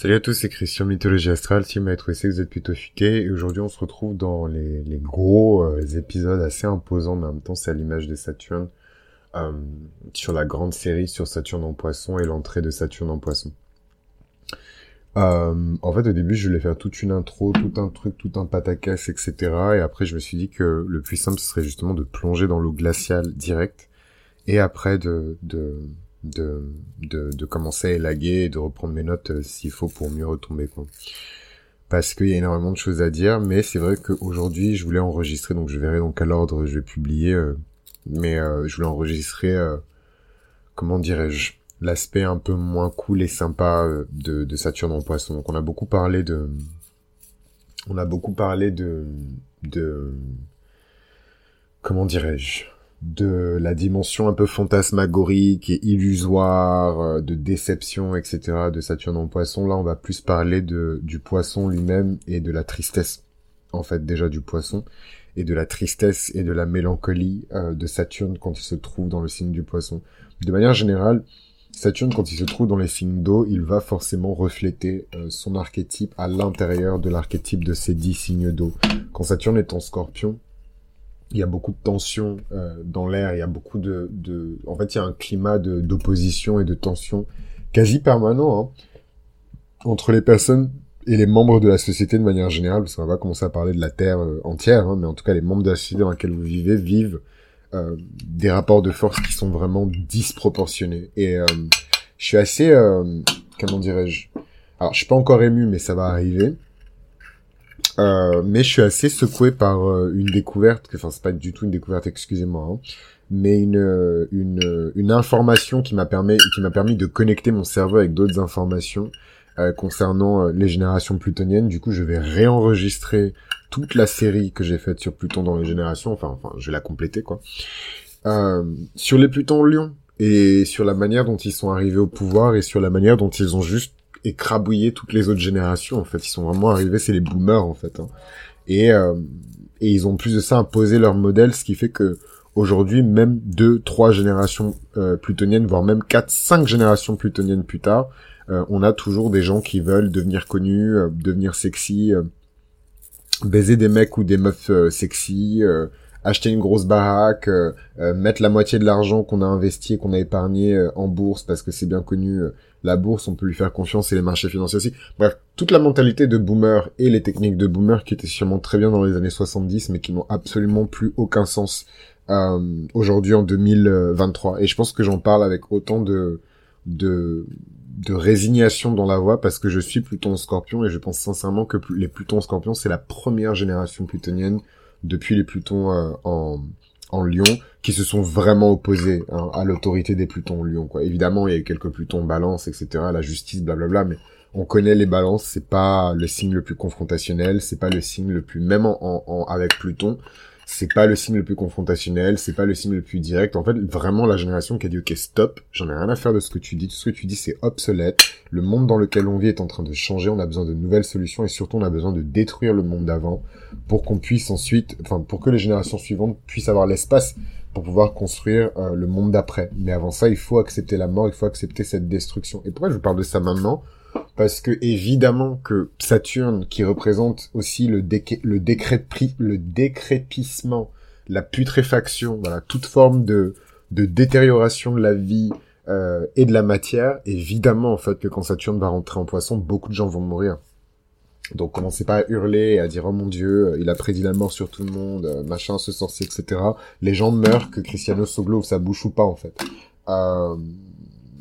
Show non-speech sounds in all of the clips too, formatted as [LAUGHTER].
Salut à tous, c'est Christian Mythologie Astrale, si vous m'avez trouvé que vous êtes plutôt futé, et aujourd'hui on se retrouve dans les, les gros euh, épisodes assez imposants, mais en même temps c'est à l'image de Saturne, euh, sur la grande série sur Saturne en poisson et l'entrée de Saturne en poisson. Euh, en fait au début je voulais faire toute une intro, tout un truc, tout un pataquès, etc. Et après je me suis dit que le plus simple ce serait justement de plonger dans l'eau glaciale direct, et après de... de de, de, de commencer à élaguer et de reprendre mes notes euh, s'il faut pour mieux retomber quoi. Parce qu'il y a énormément de choses à dire, mais c'est vrai qu'aujourd'hui je voulais enregistrer, donc je verrai dans quel ordre je vais publier, euh, mais euh, je voulais enregistrer, comment dirais-je, l'aspect un peu moins cool et sympa de, de Saturne en poisson. Donc on a beaucoup parlé de... On a beaucoup parlé de... de comment dirais-je de la dimension un peu fantasmagorique et illusoire, euh, de déception, etc. de Saturne en poisson. Là, on va plus parler de, du poisson lui-même et de la tristesse, en fait, déjà du poisson, et de la tristesse et de la mélancolie euh, de Saturne quand il se trouve dans le signe du poisson. De manière générale, Saturne, quand il se trouve dans les signes d'eau, il va forcément refléter euh, son archétype à l'intérieur de l'archétype de ces dix signes d'eau. Quand Saturne est en scorpion, il y a beaucoup de tension euh, dans l'air, il y a beaucoup de, de, En fait, il y a un climat d'opposition et de tension quasi permanent hein, entre les personnes et les membres de la société de manière générale, parce qu'on va pas commencer à parler de la Terre euh, entière, hein, mais en tout cas, les membres de la société dans laquelle vous vivez vivent euh, des rapports de force qui sont vraiment disproportionnés. Et euh, je suis assez... comment dirais-je Alors, je suis pas encore ému, mais ça va arriver. Euh, mais je suis assez secoué par euh, une découverte, enfin c'est pas du tout une découverte, excusez-moi, hein, mais une, euh, une, une information qui m'a permis, qui m'a permis de connecter mon cerveau avec d'autres informations concernant les générations plutoniennes. Du coup, je vais réenregistrer toute la série que j'ai faite sur Pluton dans les générations. Enfin, enfin, je vais la compléter quoi. sur les Plutons Lion et sur la manière dont ils sont arrivés au pouvoir et sur la manière dont ils ont juste écrabouiller toutes les autres générations. En fait, ils sont vraiment arrivés, c'est les boomers en fait. Hein. Et euh, et ils ont plus de ça imposé leur modèle, ce qui fait que aujourd'hui, même deux, trois générations euh, plutoniennes, voire même quatre, cinq générations plutoniennes plus tard, euh, on a toujours des gens qui veulent devenir connus, devenir sexy, baiser des mecs ou des meufs sexy, acheter une grosse baraque, mettre la moitié de l'argent qu'on a investi et qu'on a épargné en bourse parce que c'est bien connu la bourse, on peut lui faire confiance et les marchés financiers aussi. Bref, toute la mentalité de boomer et les techniques de boomer qui étaient sûrement très bien dans les années 70 mais qui n'ont absolument plus aucun sens euh, aujourd'hui en 2023. Et je pense que j'en parle avec autant de, de, de résignation dans la voix parce que je suis Pluton Scorpion et je pense sincèrement que les Plutons Scorpions c'est la première génération plutonienne depuis les Plutons euh, en en Lyon qui se sont vraiment opposés hein, à l'autorité des Plutons en Lyon. Quoi. Évidemment, il y a quelques Plutons balance, etc., la justice, blablabla, mais on connaît les balances, c'est pas le signe le plus confrontationnel, c'est pas le signe le plus, même en, avec Pluton, c'est pas le signe le plus confrontationnel, c'est pas le signe le plus direct. En fait, vraiment la génération qui a dit ok stop, j'en ai rien à faire de ce que tu dis, tout ce que tu dis c'est obsolète. Le monde dans lequel on vit est en train de changer, on a besoin de nouvelles solutions et surtout on a besoin de détruire le monde d'avant pour qu'on puisse ensuite, enfin pour que les générations suivantes puissent avoir l'espace pour pouvoir construire euh, le monde d'après. Mais avant ça, il faut accepter la mort, il faut accepter cette destruction. Et pourquoi je vous parle de ça maintenant? Parce que évidemment que Saturne, qui représente aussi le, le, décrépissement, la putréfaction, voilà, toute forme de, de détérioration de la vie euh, et de la matière, évidemment en fait que quand Saturne va rentrer en Poisson, beaucoup de gens vont mourir. Donc commencez pas à hurler et à dire oh mon dieu, il a prédit la mort sur tout le monde, euh, machin, ce sorcier, etc. Les gens meurent que Cristiano Soglo sa bouche ou pas en fait. Euh,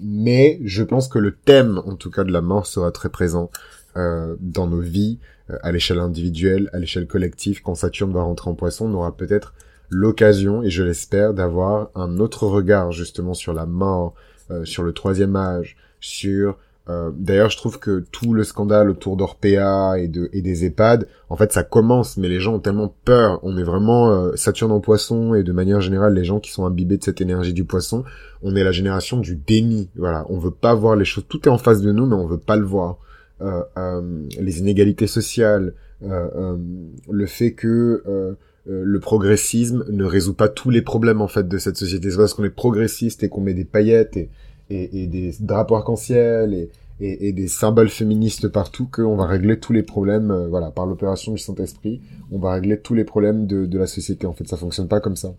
mais je pense que le thème, en tout cas de la mort, sera très présent euh, dans nos vies, euh, à l'échelle individuelle, à l'échelle collective. Quand Saturne va rentrer en Poisson, on aura peut-être l'occasion, et je l'espère, d'avoir un autre regard justement sur la mort, euh, sur le troisième âge, sur euh, d'ailleurs, je trouve que tout le scandale autour d'Orpea et, de, et des EHPAD, en fait, ça commence, mais les gens ont tellement peur. On est vraiment euh, Saturne en poisson, et de manière générale, les gens qui sont imbibés de cette énergie du poisson, on est la génération du déni. Voilà, on veut pas voir les choses. Tout est en face de nous, mais on veut pas le voir. Euh, les inégalités sociales, le fait que le progressisme ne résout pas tous les problèmes en fait de cette société. C'est parce qu'on est progressiste et qu'on met des paillettes et et, et des drapeaux arc-en-ciel et, et, des symboles féministes partout qu'on va régler tous les problèmes, euh, voilà, par l'opération du Saint-Esprit, on va régler tous les problèmes de, de, la société. En fait, ça fonctionne pas comme ça.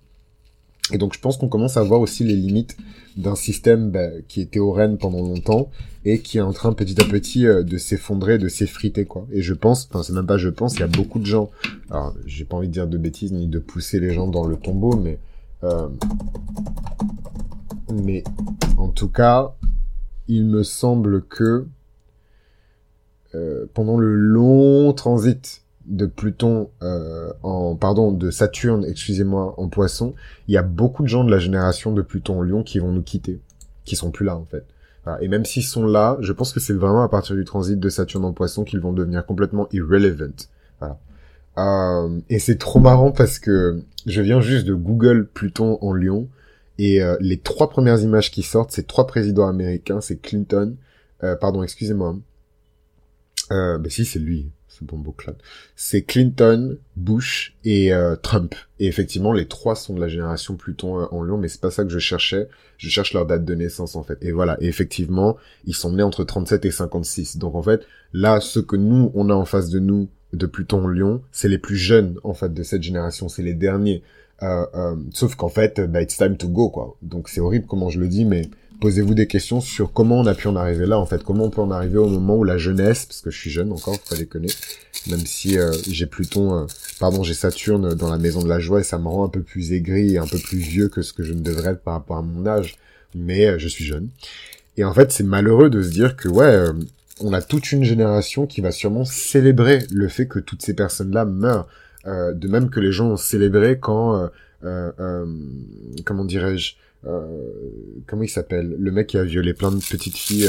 Et donc, je pense qu'on commence à voir aussi les limites d'un système bah, qui était au Rennes pendant longtemps et qui est en train petit à petit euh, de s'effondrer, de s'effriter, quoi. Et je pense, enfin, c'est même pas je pense, il y a beaucoup de gens. Alors, j'ai pas envie de dire de bêtises ni de pousser les gens dans le tombeau, mais euh, mais en tout cas, il me semble que euh, pendant le long transit de Pluton euh, en pardon de Saturne, excusez-moi, en Poisson, il y a beaucoup de gens de la génération de Pluton en Lion qui vont nous quitter, qui sont plus là en fait. Et même s'ils sont là, je pense que c'est vraiment à partir du transit de Saturne en Poisson qu'ils vont devenir complètement irrelevant. Voilà. Euh, et c'est trop marrant parce que je viens juste de Google Pluton en Lion et euh, les trois premières images qui sortent, c'est trois présidents américains, c'est Clinton, euh, pardon, excusez-moi. Euh, ben si, c'est lui, c'est bon beau C'est Clinton, Bush et euh, Trump. Et effectivement, les trois sont de la génération Pluton en Lion, mais c'est pas ça que je cherchais. Je cherche leur date de naissance en fait. Et voilà, et effectivement, ils sont nés entre 37 et 56. Donc en fait, là, ce que nous on a en face de nous de Pluton en Lion, c'est les plus jeunes en fait de cette génération, c'est les derniers. Euh, euh, sauf qu'en fait, bah, it's time to go, quoi. Donc c'est horrible comment je le dis, mais posez-vous des questions sur comment on a pu en arriver là, en fait. Comment on peut en arriver au moment où la jeunesse, parce que je suis jeune encore, faut pas déconner, même si euh, j'ai Pluton, pardon, j'ai Saturne dans la maison de la joie et ça me rend un peu plus aigri et un peu plus vieux que ce que je ne devrais être par rapport à mon âge, mais je suis jeune. Et en fait, c'est malheureux de se dire que, ouais, on a toute une génération qui va sûrement célébrer le fait que toutes ces personnes-là meurent. Euh, de même que les gens ont célébré quand, euh, euh, comment dirais-je, comment il s'appelle, le mec qui a violé plein de petites filles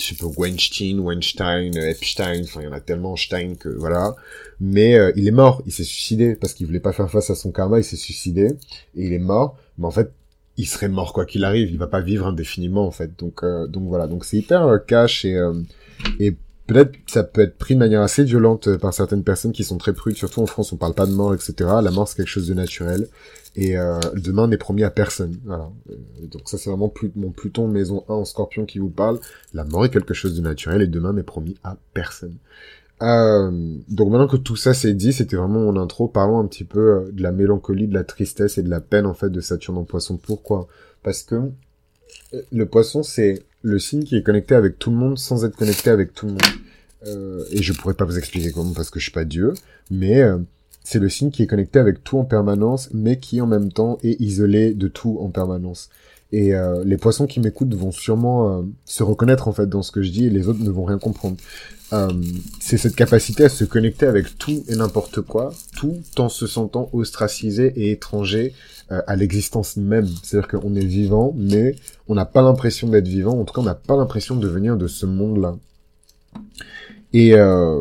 je sais pas, Weinstein, Weinstein, Epstein, enfin il y en a tellement Stein que voilà. Mais il est mort, il s'est suicidé parce qu'il voulait pas faire face à son karma, il s'est suicidé et il est mort. Mais en fait, il serait mort quoi qu'il arrive, il va pas vivre indéfiniment en fait. Donc donc voilà, donc c'est hyper cash et et peut-être ça peut être pris de manière assez violente euh, par certaines personnes qui sont très prudes, surtout en France, on parle pas de mort, etc. La mort c'est quelque chose de naturel et euh, demain n'est promis à personne. Voilà. Euh, donc ça c'est vraiment mon Pluton maison 1 en Scorpion qui vous parle. La mort est quelque chose de naturel et demain n'est promis à personne. Euh, donc maintenant que tout ça c'est dit, c'était vraiment mon intro. Parlons un petit peu de la mélancolie, de la tristesse et de la peine en fait de Saturne en Poisson. Pourquoi? Parce que le Poisson c'est le signe qui est connecté avec tout le monde sans être connecté avec tout le monde. Euh, et je pourrais pas vous expliquer comment parce que je suis pas Dieu, mais euh, c'est le signe qui est connecté avec tout en permanence, mais qui en même temps est isolé de tout en permanence. Et euh, les poissons qui m'écoutent vont sûrement euh, se reconnaître en fait dans ce que je dis et les autres ne vont rien comprendre. Euh, c'est cette capacité à se connecter avec tout et n'importe quoi, tout en se sentant ostracisé et étranger euh, à l'existence même. C'est-à-dire qu'on est vivant, mais on n'a pas l'impression d'être vivant. En tout cas, on n'a pas l'impression de venir de ce monde-là. Et, euh,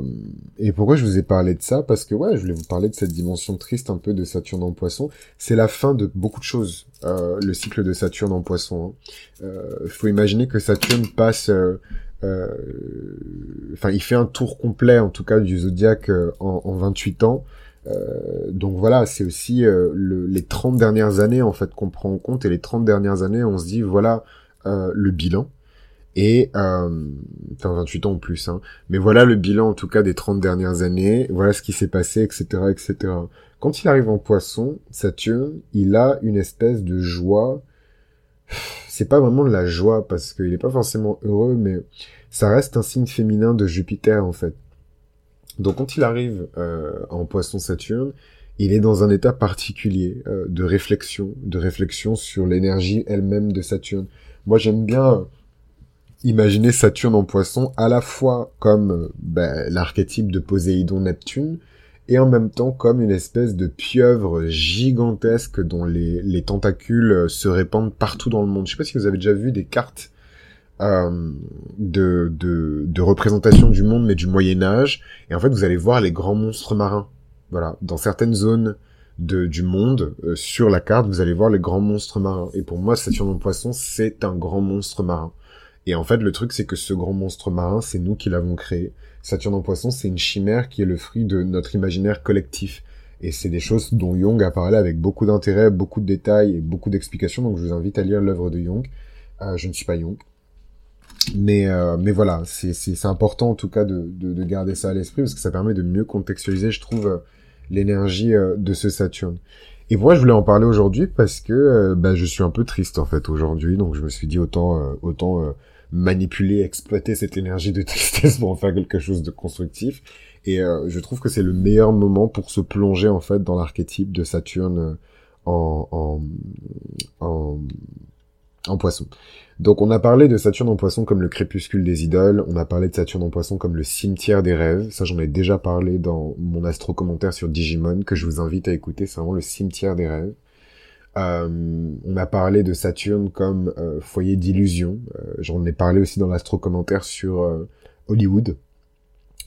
et pourquoi je vous ai parlé de ça Parce que ouais, je voulais vous parler de cette dimension triste un peu de Saturne en Poisson. C'est la fin de beaucoup de choses, euh, le cycle de Saturne en Poisson. Il hein. euh, faut imaginer que Saturne passe, euh, euh, enfin, il fait un tour complet en tout cas du zodiaque en, en 28 ans. Euh, donc voilà, c'est aussi euh, le, les 30 dernières années en fait qu'on prend en compte et les 30 dernières années on se dit voilà euh, le bilan et euh, enfin 28 ans en plus hein, mais voilà le bilan en tout cas des 30 dernières années, voilà ce qui s'est passé etc etc. Quand il arrive en poisson, Saturne, il a une espèce de joie c'est pas vraiment de la joie parce qu'il est pas forcément heureux mais ça reste un signe féminin de Jupiter en fait donc quand il arrive euh, en poisson Saturne, il est dans un état particulier euh, de réflexion, de réflexion sur l'énergie elle-même de Saturne. Moi j'aime bien imaginer Saturne en poisson à la fois comme euh, ben, l'archétype de Poséidon-Neptune, et en même temps comme une espèce de pieuvre gigantesque dont les, les tentacules se répandent partout dans le monde. Je sais pas si vous avez déjà vu des cartes euh, de, de, de, représentation du monde, mais du Moyen Âge. Et en fait, vous allez voir les grands monstres marins. Voilà, dans certaines zones de, du monde, euh, sur la carte, vous allez voir les grands monstres marins. Et pour moi, Saturne en Poisson, c'est un grand monstre marin. Et en fait, le truc, c'est que ce grand monstre marin, c'est nous qui l'avons créé. Saturne en Poisson, c'est une chimère qui est le fruit de notre imaginaire collectif. Et c'est des choses dont Jung a parlé avec beaucoup d'intérêt, beaucoup de détails et beaucoup d'explications. Donc, je vous invite à lire l'œuvre de Jung. Euh, je ne suis pas Jung. Mais, euh, mais voilà, c'est important en tout cas de, de, de garder ça à l'esprit parce que ça permet de mieux contextualiser, je trouve, euh, l'énergie euh, de ce Saturne. Et moi, je voulais en parler aujourd'hui? Parce que bah, je suis un peu triste en fait aujourd'hui, donc je me suis dit autant autant manipuler, exploiter cette énergie de [LAUGHS] tristesse pour en faire quelque chose de constructif. Et je trouve que c'est le meilleur moment pour se plonger en fait dans l'archétype de Saturne en, en, en, en poisson. Donc on a parlé de Saturne en poisson comme le crépuscule des idoles, on a parlé de Saturne en poisson comme le cimetière des rêves, ça j'en ai déjà parlé dans mon astro commentaire sur Digimon que je vous invite à écouter, c'est vraiment le cimetière des rêves. Euh, on a parlé de Saturne comme euh, foyer d'illusion, euh, j'en ai parlé aussi dans l'astro commentaire sur Hollywood,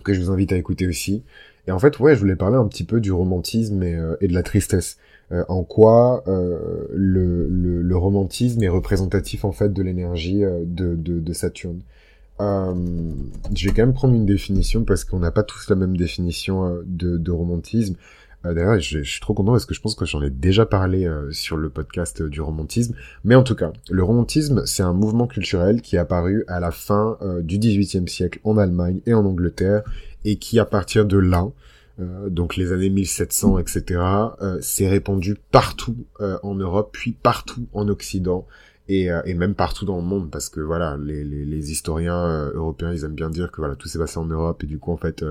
que je vous invite à écouter aussi. Et en fait, ouais, je voulais parler un petit peu du romantisme et, et de la tristesse. Euh, en quoi euh, le, le, le, romantisme est représentatif en fait de l'énergie euh, de, de, de, Saturne. Euh, je vais quand même prendre une définition parce qu'on n'a pas tous la même définition de, de romantisme. D'ailleurs, je, suis trop content parce que je pense que j'en ai déjà parlé sur le podcast du romantisme. Mais en tout cas, le romantisme, c'est un mouvement culturel qui est apparu à la fin du XVIIIe siècle en Allemagne et en Angleterre et qui, à partir de là, euh, donc les années 1700, etc., euh, s'est répandu partout euh, en Europe, puis partout en Occident, et, même partout dans le monde, parce que voilà, les, les historiens européens, ils aiment bien dire que voilà, tout s'est passé en Europe, et du coup, en fait,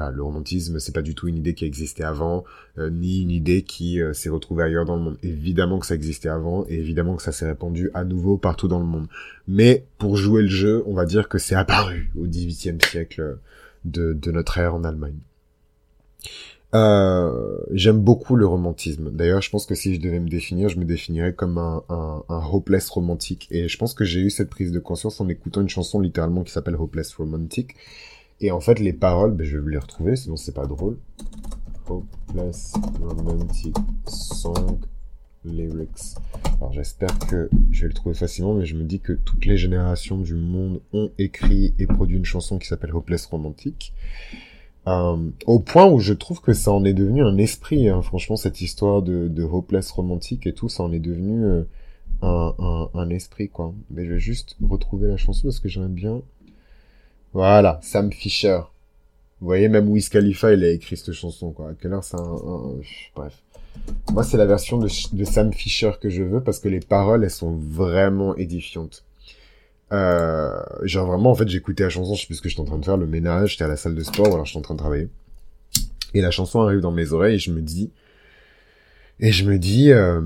voilà, le romantisme, c'est pas du tout une idée qui existait avant, ni une idée qui s'est retrouvée ailleurs dans le monde. Évidemment que ça existait avant, et évidemment que ça s'est répandu à nouveau partout dans le monde. Mais pour jouer le jeu, on va dire que c'est apparu au XVIIIe siècle de, de notre ère en Allemagne. Euh, j'aime beaucoup le romantisme. D'ailleurs, je pense que si je devais me définir, je me définirais comme un, un, un hopeless romantique. Et je pense que j'ai eu cette prise de conscience en écoutant une chanson littéralement qui s'appelle Hopeless Romantic. Et en fait, les paroles, ben, je vais les retrouver, sinon c'est pas drôle. Hopeless Romantic Song Lyrics. Alors j'espère que je vais le trouver facilement, mais je me dis que toutes les générations du monde ont écrit et produit une chanson qui s'appelle Hopeless Romantic. Euh, au point où je trouve que ça en est devenu un esprit, hein. franchement, cette histoire de, hopeless romantique et tout, ça en est devenu euh, un, esprit, quoi. Mais je vais juste retrouver la chanson parce que j'aime bien. Voilà, Sam Fisher. Vous voyez, même Wiz Khalifa, il a écrit cette chanson, quoi. À quelle heure c'est un, Bref. Moi, c'est la version de, de Sam Fisher que je veux parce que les paroles, elles sont vraiment édifiantes. Euh, genre vraiment, en fait, j'écoutais la chanson, je sais plus ce que j'étais en train de faire, le ménage, j'étais à la salle de sport, ou alors j'étais en train de travailler. Et la chanson arrive dans mes oreilles et je me dis, et je me dis, euh,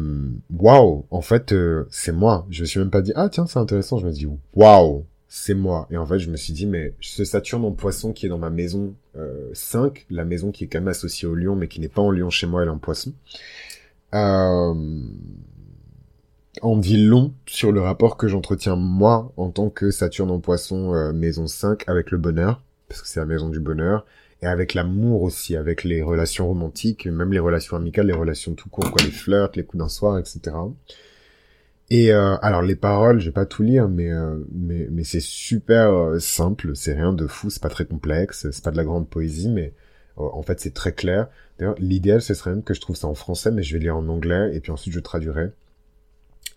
waouh, en fait, euh, c'est moi. Je me suis même pas dit, ah tiens, c'est intéressant. Je me dis, waouh, c'est moi. Et en fait, je me suis dit, mais ce Saturne en poisson qui est dans ma maison euh, 5, la maison qui est quand même associée au lion, mais qui n'est pas en lion chez moi, elle est en poisson. Euh, en dit long sur le rapport que j'entretiens moi en tant que Saturne en poisson euh, maison 5 avec le bonheur, parce que c'est la maison du bonheur, et avec l'amour aussi, avec les relations romantiques, même les relations amicales, les relations tout court, quoi, les flirts, les coups d'un soir, etc. Et euh, alors les paroles, je vais pas tout lire, mais euh, mais, c'est super simple, c'est rien de fou, c'est pas très complexe, c'est pas de la grande poésie, mais en fait c'est très clair. D'ailleurs, l'idéal ce serait même que je trouve ça en français, mais je vais lire en anglais et puis ensuite je traduirai.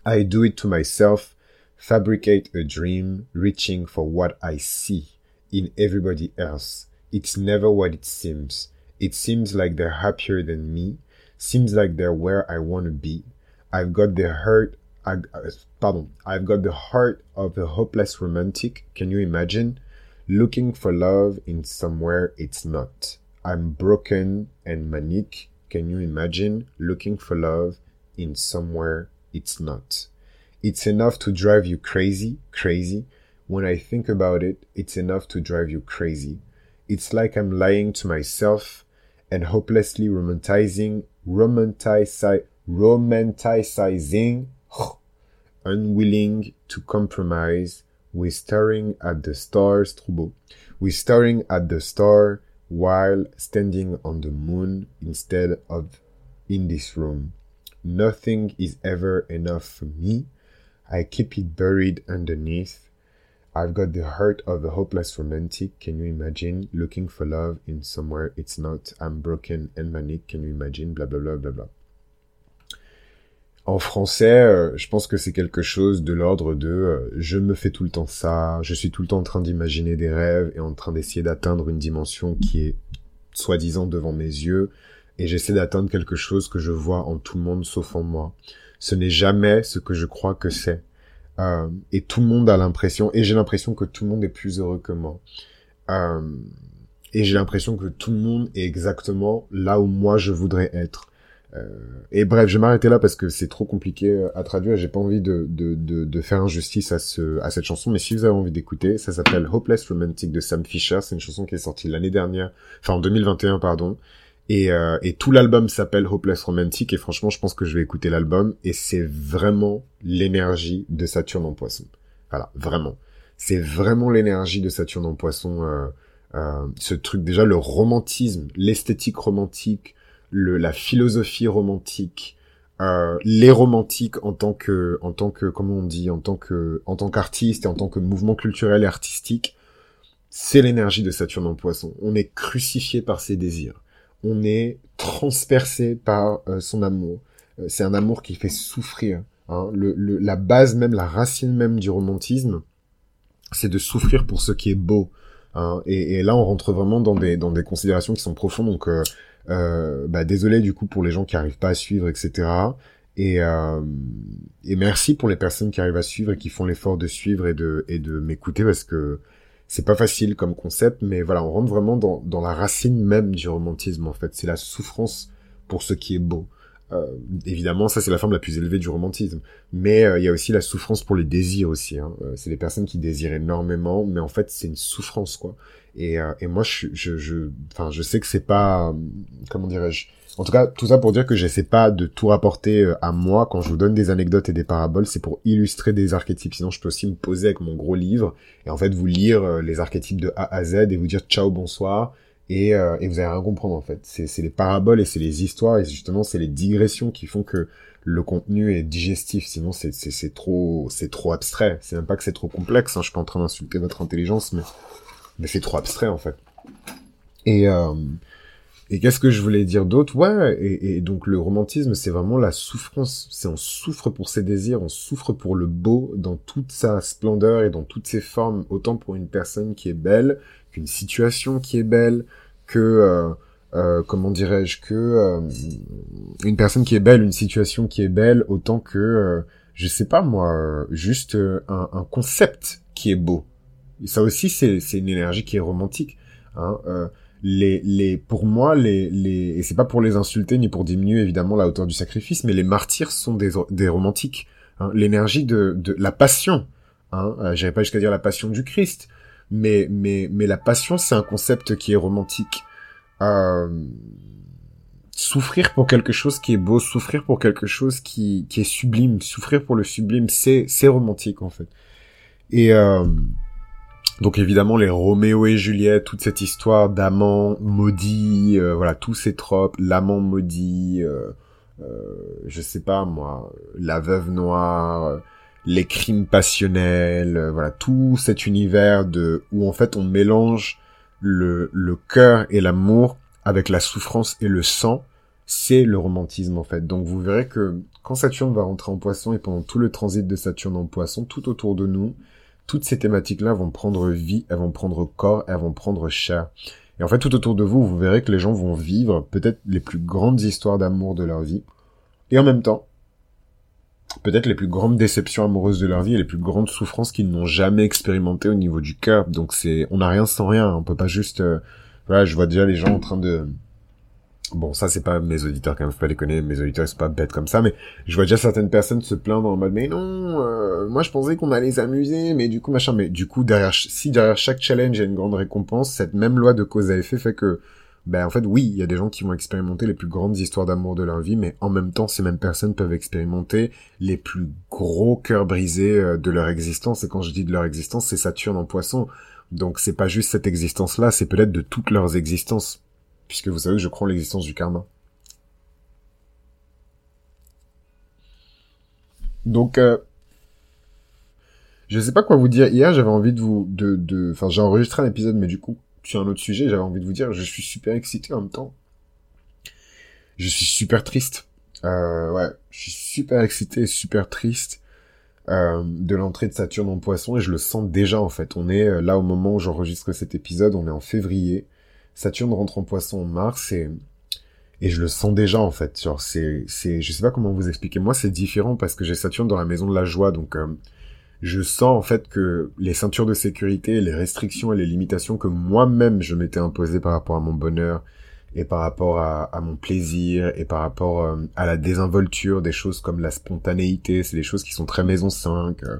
I do it to myself, fabricate a dream, reaching for what I see in everybody else. It's never what it seems. It seems like they're happier than me, seems like they're where I want to be. I've got the heart, I, pardon, I've got the heart of a hopeless romantic. Can you imagine? Looking for love in somewhere it's not. I'm broken and manic. Can you imagine? Looking for love in somewhere it's not. It's enough to drive you crazy, crazy. When I think about it, it's enough to drive you crazy. It's like I'm lying to myself and hopelessly romanticizing, romanticize, romanticizing, unwilling to compromise. We're staring at the stars, trop We're staring at the star while standing on the moon instead of in this room. Nothing is ever enough for me. I keep it buried underneath. I've got the heart of a hopeless romantic. Can you imagine? Looking for love in somewhere it's not. I'm broken and manic. Can you imagine? Blah blah blah blah blah. En français, euh, je pense que c'est quelque chose de l'ordre de euh, je me fais tout le temps ça, je suis tout le temps en train d'imaginer des rêves et en train d'essayer d'atteindre une dimension qui est soi-disant devant mes yeux et j'essaie d'atteindre quelque chose que je vois en tout le monde sauf en moi. Ce n'est jamais ce que je crois que c'est. Euh, et tout le monde a l'impression, et j'ai l'impression que tout le monde est plus heureux que moi. Et j'ai l'impression que tout le monde est exactement là où moi je voudrais être. Euh, et bref, je vais m'arrêter là parce que c'est trop compliqué euh, à traduire. J'ai pas envie de, de, de, de, faire injustice à, ce, à cette chanson, mais si vous avez envie d'écouter, ça s'appelle Hopeless Romantic de Sam Fisher. C'est une chanson qui est sortie l'année dernière, enfin en 2021 pardon. Et, euh, et tout l'album s'appelle Hopeless Romantic et franchement je pense que je vais écouter l'album et c'est vraiment l'énergie de Saturne en poisson. Voilà, vraiment. C'est vraiment l'énergie de Saturne en poisson. Euh, euh, ce truc déjà le romantisme, l'esthétique romantique, le, la philosophie romantique, euh, les romantiques en tant que, en tant que, comment on dit, en tant que, en tant qu'artiste et en tant que mouvement culturel et artistique, c'est l'énergie de Saturne en Poisson. On est crucifié par ses désirs. On est transpercé par euh, son amour. Euh, c'est un amour qui fait souffrir. Hein. Le, le, la base même, la racine même du romantisme, c'est de souffrir pour ce qui est beau. Hein. Et, là, on rentre vraiment dans des, considérations qui sont profondes. Donc, euh, euh, bah, désolé du coup pour les gens qui arrivent pas à suivre, etc. Et, euh, et merci pour les personnes qui arrivent à suivre et qui font l'effort de suivre et de, m'écouter parce que c'est pas facile comme concept, mais voilà, on rentre vraiment dans la racine même du romantisme en fait. C'est la souffrance pour ce qui est beau. Euh, évidemment, ça c'est la forme la plus élevée du romantisme. Mais euh, il y a aussi la souffrance pour les désirs aussi. Hein. Euh, c'est des personnes qui désirent énormément, mais en fait c'est une souffrance quoi. Et, euh, et moi je, je, je, enfin je sais que c'est pas, comment dirais-je? En tout cas, tout ça pour dire que j'essaie pas de tout rapporter à moi quand je vous donne des anecdotes et des paraboles, c'est pour illustrer des archétypes. Sinon, je peux aussi me poser avec mon gros livre et en fait vous lire les archétypes de A à Z et vous dire ciao bonsoir et, euh, et vous allez rien comprendre en fait. C'est les paraboles et c'est les histoires et justement c'est les digressions qui font que le contenu est digestif. Sinon c'est trop c'est trop abstrait. C'est même pas que c'est trop complexe. Hein. Je suis pas en train d'insulter votre intelligence, mais mais c'est trop abstrait en fait. Et euh, et qu'est-ce que je voulais dire d'autre? Ouais, et, et, donc le romantisme, c'est vraiment la souffrance. C'est on souffre pour ses désirs, on souffre pour le beau dans toute sa splendeur et dans toutes ses formes, autant pour une personne qui est belle qu'une situation qui est belle, que euh, euh, comment dirais-je, que euh, une personne qui est belle, une situation qui est belle, autant que je sais pas moi, juste un, concept qui est beau. Ça aussi, c'est c'est une énergie qui est romantique. Hein, les, les, pour moi, les, les, et c'est pas pour les insulter ni pour diminuer évidemment la hauteur du sacrifice, mais les martyrs sont des, des romantiques. Hein. L'énergie de, de la passion. Hein, euh, J'irais pas jusqu'à dire la passion du Christ, mais, mais, mais la passion, c'est un concept qui est romantique. Euh, souffrir pour quelque chose qui est beau, souffrir pour quelque chose qui, qui est sublime, souffrir pour le sublime, c'est, c'est romantique en fait. Et euh, donc évidemment les Roméo et Juliette, toute cette histoire d'amant maudit, euh, voilà tous ces tropes, l'amant maudit, euh, euh, je sais pas moi, la veuve noire, les crimes passionnels, euh, voilà tout cet univers de où en fait on mélange le le cœur et l'amour avec la souffrance et le sang, c'est le romantisme en fait. Donc vous verrez que quand Saturne va rentrer en Poisson et pendant tout le transit de Saturne en Poisson, tout autour de nous toutes ces thématiques-là vont prendre vie, elles vont prendre corps, elles vont prendre chair. Et en fait, tout autour de vous, vous verrez que les gens vont vivre peut-être les plus grandes histoires d'amour de leur vie. Et en même temps, peut-être les plus grandes déceptions amoureuses de leur vie et les plus grandes souffrances qu'ils n'ont jamais expérimentées au niveau du cœur. Donc c'est, on n'a rien sans rien. On peut pas juste, euh, voilà, je vois déjà les gens en train de, Bon, ça c'est pas mes auditeurs quand même, faut pas déconner, mes auditeurs sont pas bêtes comme ça, mais je vois déjà certaines personnes se plaindre en mode mais non, euh, moi je pensais qu'on allait s'amuser, mais du coup machin, mais du coup derrière si derrière chaque challenge il y a une grande récompense, cette même loi de cause à effet fait que ben en fait oui, il y a des gens qui vont expérimenter les plus grandes histoires d'amour de leur vie, mais en même temps ces mêmes personnes peuvent expérimenter les plus gros cœurs brisés euh, de leur existence, et quand je dis de leur existence, c'est Saturne en poisson. Donc c'est pas juste cette existence-là, c'est peut-être de toutes leurs existences puisque vous savez que je crois en l'existence du karma. Donc, euh, je sais pas quoi vous dire. Hier, j'avais envie de vous, de, de, enfin, j'ai enregistré un épisode, mais du coup, sur un autre sujet, j'avais envie de vous dire, je suis super excité en même temps. Je suis super triste. Euh, ouais, je suis super excité, super triste euh, de l'entrée de Saturne en Poisson et je le sens déjà en fait. On est euh, là au moment où j'enregistre cet épisode, on est en février. Saturne rentre en Poisson en mars et et je le sens déjà en fait. Genre c'est c'est je sais pas comment vous expliquer. Moi c'est différent parce que j'ai Saturne dans la maison de la joie donc je sens en fait que les ceintures de sécurité, les restrictions et les limitations que moi-même je m'étais imposées par rapport à mon bonheur et par rapport à, mon plaisir et par rapport euh, à la désinvolture des choses comme la spontanéité, c'est des choses qui sont très maison 5. Euh.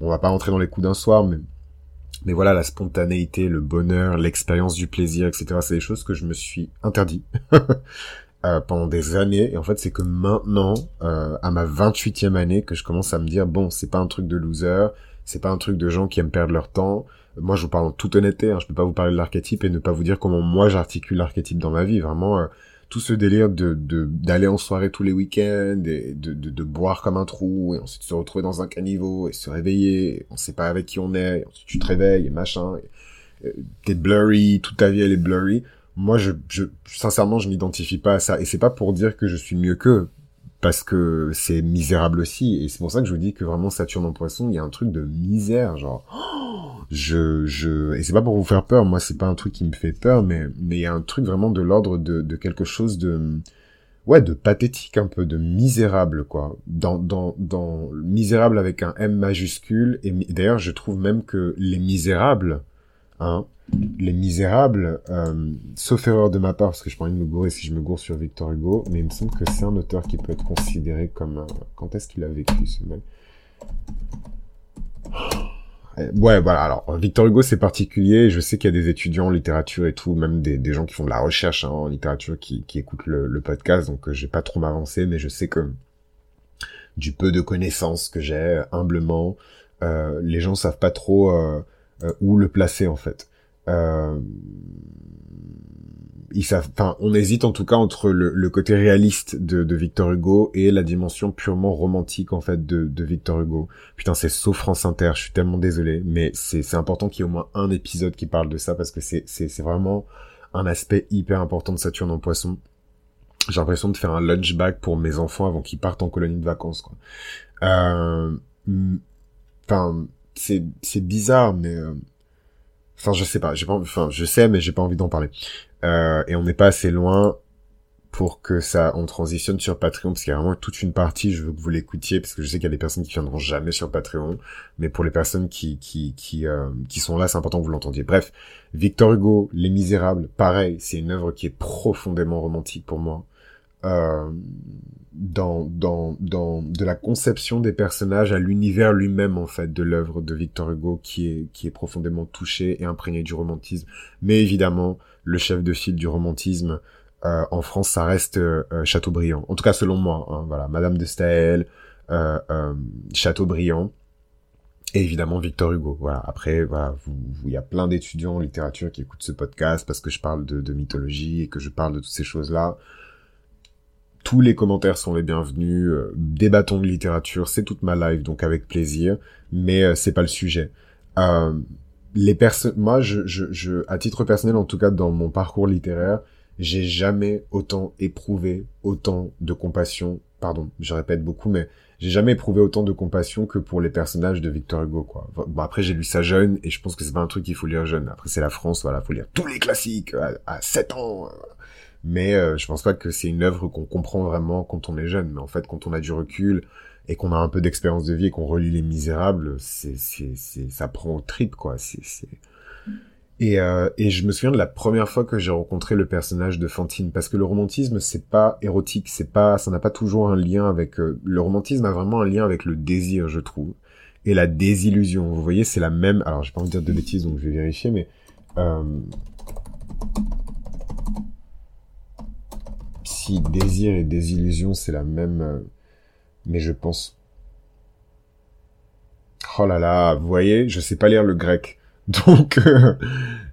on va pas rentrer dans les coups d'un soir, mais mais voilà, la spontanéité, le bonheur, l'expérience du plaisir, etc. C'est des choses que je me suis interdit [LAUGHS] euh, pendant des années. Et en fait, c'est que maintenant, à ma 28e année, que je commence à me dire, bon, c'est pas un truc de loser, c'est pas un truc de gens qui aiment perdre leur temps, moi je vous parle en toute honnêteté, hein, je peux pas vous parler de l'archétype et ne pas vous dire comment moi j'articule l'archétype dans ma vie. Vraiment, euh, tout ce délire de d'aller en soirée tous les week-ends et de, de, de, boire comme un trou et ensuite se retrouver dans un caniveau et se réveiller, on sait pas avec qui on est, ensuite tu te réveilles et machin, euh, t'es blurry, toute ta vie elle est blurry. Moi, je, je sincèrement, je m'identifie pas à ça et c'est pas pour dire que je suis mieux qu'eux parce que c'est misérable aussi et c'est pour ça que je vous dis que vraiment Saturne en Poisson, il y a un truc de misère, genre [GASPS] je, je, et c'est pas pour vous faire peur, moi c'est pas un truc qui me fait peur, mais, mais il y a un truc vraiment de l'ordre de, de quelque chose de, ouais, de pathétique un peu, de misérable, quoi. Dans, dans, dans, misérable avec un M majuscule, et d'ailleurs je trouve même que les misérables, hein, les misérables, euh, sauf erreur de ma part, parce que je pourrais me gourer si je me gourre sur Victor Hugo, mais il me semble que c'est un auteur qui peut être considéré comme, quand est-ce qu'il a vécu ce mec? Euh, ouais, voilà. Alors, Victor Hugo, c'est particulier. Je sais qu'il y a des étudiants en littérature et tout, même des, gens qui font de la recherche hein, en littérature qui, écoutent le, podcast, donc euh, je vais pas trop m'avancer, mais je sais que du peu de connaissances que j'ai, humblement, euh, les gens savent pas trop euh, où le placer en fait. Euh, ils savent, on hésite en tout cas entre le, côté réaliste de, Victor Hugo et la dimension purement romantique en fait de, Victor Hugo. Putain, c'est sauf France Inter, je suis tellement désolé, mais c'est important qu'il y ait au moins un épisode qui parle de ça parce que c'est vraiment un aspect hyper important de Saturne en Poisson. J'ai l'impression de faire un lunch bag pour mes enfants avant qu'ils partent en colonie de vacances. Euh, enfin, c'est c'est bizarre, mais euh, enfin je sais pas, j'ai pas, enfin je sais, mais j'ai pas envie d'en parler. Euh, et on n'est pas assez loin pour que ça on transitionne sur Patreon parce qu'il y a vraiment toute une partie je veux que vous l'écoutiez parce que je sais qu'il y a des personnes qui viendront jamais sur Patreon mais pour les personnes qui qui qui euh, qui sont là c'est important que vous l'entendiez bref Victor Hugo Les Misérables pareil c'est une œuvre qui est profondément romantique pour moi euh, dans dans dans de la conception des personnages à l'univers lui-même en fait de l'œuvre de Victor Hugo qui est qui est profondément touché et imprégné du romantisme mais évidemment le chef de file du romantisme euh, en France, ça reste euh, euh, Chateaubriand. En tout cas, selon moi. Hein, voilà, Madame de Staël, Chateaubriand. Et évidemment Victor Hugo. Voilà. Après, voilà, il y a plein d'étudiants en littérature qui écoutent ce podcast parce que je parle de, de mythologie et que je parle de toutes ces choses-là. Tous les commentaires sont les bienvenus. débattons de littérature, c'est toute ma live, donc avec plaisir. Mais c'est pas le sujet. Euh, les personnes, moi, je, je, je, à titre personnel, en tout cas dans mon parcours littéraire, j'ai jamais autant éprouvé autant de compassion. Pardon, je répète beaucoup, mais j'ai jamais éprouvé autant de compassion que pour les personnages de Victor Hugo, quoi. Bon, après, j'ai lu ça jeune, et je pense que c'est pas un truc qu'il faut lire jeune. Après, c'est la France, voilà, faut lire tous les classiques à, à 7 ans. Mais euh, je pense pas que c'est une œuvre qu'on comprend vraiment quand on est jeune. Mais en fait, quand on a du recul, et qu'on a un peu d'expérience de vie et qu'on relit Les Misérables, c'est, c'est, c'est, ça prend au trip, quoi. C'est, c'est... Et, euh, et je me souviens de la première fois que j'ai rencontré le personnage de Fantine, parce que le romantisme, c'est pas érotique, c'est pas, ça n'a pas toujours un lien avec, euh, le romantisme a vraiment un lien avec le désir, je trouve, et la désillusion. Vous voyez, c'est la même, alors j'ai pas envie de dire de bêtises, donc je vais vérifier, mais, euh, si désir et désillusion, c'est la même, euh, mais je pense... Oh là là, vous voyez, je sais pas lire le grec. [LAUGHS] Donc, euh,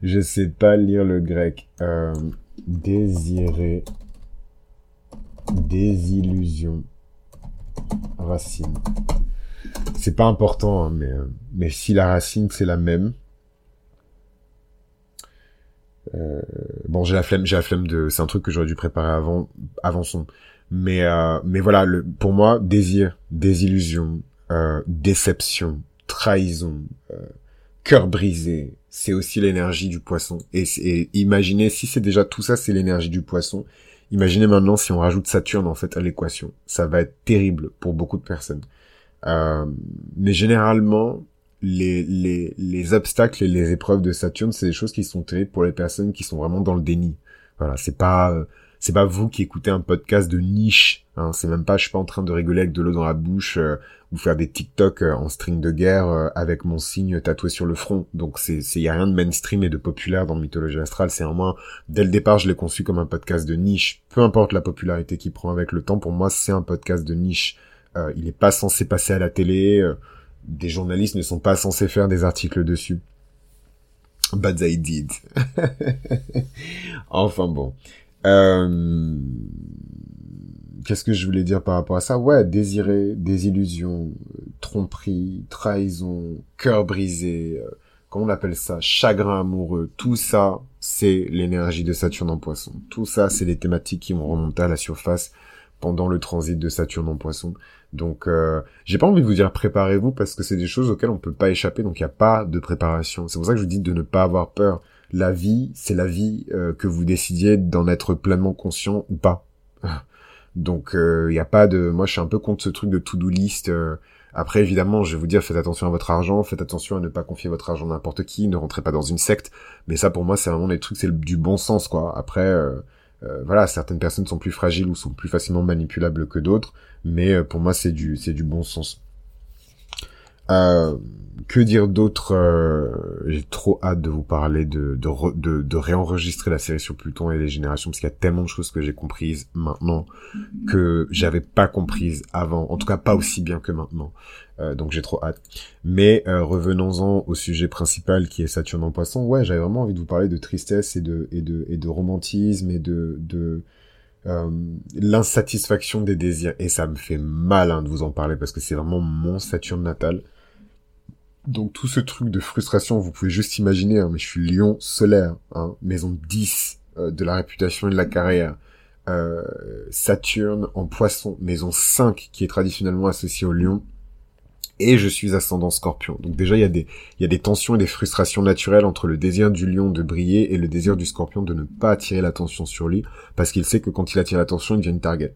je sais pas lire le grec. Euh, désirer, désillusion, racine. C'est pas important, hein, mais si la racine c'est la même. Bon, bon, j'ai la flemme, j'ai la flemme de, c'est un truc que j'aurais dû préparer avant, avançons. Mais, euh, mais voilà, le, pour moi, désir, désillusion, euh, déception, trahison, euh, cœur brisé, c'est aussi l'énergie du poisson. Et, et imaginez, si c'est déjà tout ça, c'est l'énergie du poisson. Imaginez maintenant si on rajoute Saturne en fait à l'équation, ça va être terrible pour beaucoup de personnes. Euh, mais généralement, les, les, les obstacles et les épreuves de Saturne, c'est des choses qui sont terribles pour les personnes qui sont vraiment dans le déni. Voilà, c'est pas c'est pas vous qui écoutez un podcast de niche. Hein, c'est même pas, je suis pas en train de rigoler avec de l'eau dans la bouche euh, ou faire des TikTok euh, en string de guerre euh, avec mon signe tatoué sur le front. Donc c'est, c'est y a rien de mainstream et de populaire dans Mythologie astrale. C'est moins, dès le départ, je l'ai conçu comme un podcast de niche. Peu importe la popularité qu'il prend avec le temps, pour moi, c'est un podcast de niche. il est pas censé passer à la télé. Des journalistes ne sont pas censés faire des articles dessus. But they did. [LAUGHS] enfin bon. Euh, qu'est-ce que je voulais dire par rapport à ça? Ouais, désirer, désillusion, tromperie, trahison, cœur brisé, euh, comment on appelle ça? Chagrin amoureux, tout ça, c'est l'énergie de Saturne en poisson. Tout ça, c'est les thématiques qui vont remonter à la surface pendant le transit de Saturne en poisson. Donc, euh, j'ai pas envie de vous dire préparez-vous parce que c'est des choses auxquelles on peut pas échapper, donc il n'y a pas de préparation. C'est pour ça que je vous dis de ne pas avoir peur la vie, c'est la vie euh, que vous décidiez d'en être pleinement conscient ou pas. [LAUGHS] Donc il euh, n'y a pas de moi je suis un peu contre ce truc de to-do list euh. après évidemment, je vais vous dire faites attention à votre argent, faites attention à ne pas confier votre argent à n'importe qui, ne rentrez pas dans une secte, mais ça pour moi c'est vraiment des trucs c'est du bon sens quoi. Après voilà, certaines personnes sont plus fragiles ou sont plus facilement manipulables que d'autres, mais pour moi c'est du c'est du bon sens. Euh, que dire d'autre euh, J'ai trop hâte de vous parler de de, de, réenregistrer la série sur Pluton et les générations parce qu'il y a tellement de choses que j'ai comprises maintenant que j'avais pas comprises avant. En tout cas, pas aussi bien que maintenant. Euh, donc j'ai trop hâte. Mais revenons-en au sujet principal qui est Saturne en Poisson. Ouais, j'avais vraiment envie de vous parler de tristesse et de et de et de romantisme et de de l'insatisfaction des désirs. Et ça me fait mal hein, de vous en parler parce que c'est vraiment mon Saturne natal. Donc tout ce truc de frustration, vous pouvez juste imaginer, hein, mais je suis lion solaire, hein, maison 10 euh, de la réputation et de la carrière. Euh, Saturne en poisson, maison 5 qui est traditionnellement associée au lion. Et je suis ascendant scorpion. Donc déjà, il y, a des, y tensions et des frustrations naturelles entre le désir du lion de briller et le désir du scorpion de ne pas attirer l'attention sur lui, parce qu'il sait que quand il attire l'attention, il devient une target.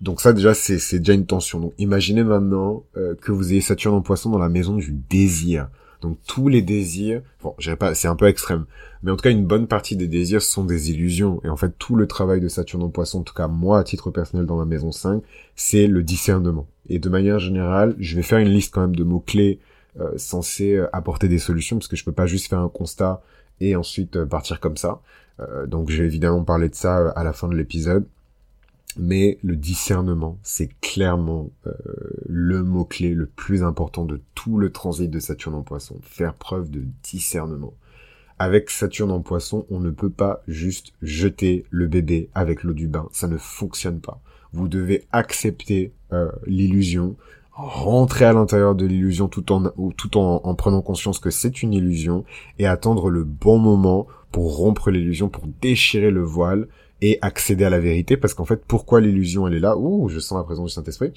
Donc ça déjà c'est déjà une tension. Donc imaginez maintenant euh, que vous ayez Saturne en Poisson dans la maison du désir. Donc tous les désirs, bon, je pas, c'est un peu extrême, mais en tout cas une bonne partie des désirs sont des illusions. Et en fait tout le travail de Saturne en Poisson, en tout cas moi à titre personnel dans ma maison 5, c'est le discernement. Et de manière générale, je vais faire une liste quand même de mots clés euh, censés euh, apporter des solutions, parce que je peux pas juste faire un constat et ensuite partir comme ça. donc je vais évidemment parler de ça à la fin de l'épisode mais le discernement, c'est clairement euh, le mot-clé le plus important de tout le transit de Saturne en poisson. Faire preuve de discernement. Avec Saturne en poisson, on ne peut pas juste jeter le bébé avec l'eau du bain. Ça ne fonctionne pas. Vous devez accepter euh, l'illusion, rentrer à l'intérieur de l'illusion tout en tout en, en prenant conscience que c'est une illusion et attendre le bon moment pour rompre l'illusion, pour déchirer le voile et accéder à la vérité parce qu'en fait pourquoi l'illusion elle est là? Ouh je sens la présence du Saint-Esprit.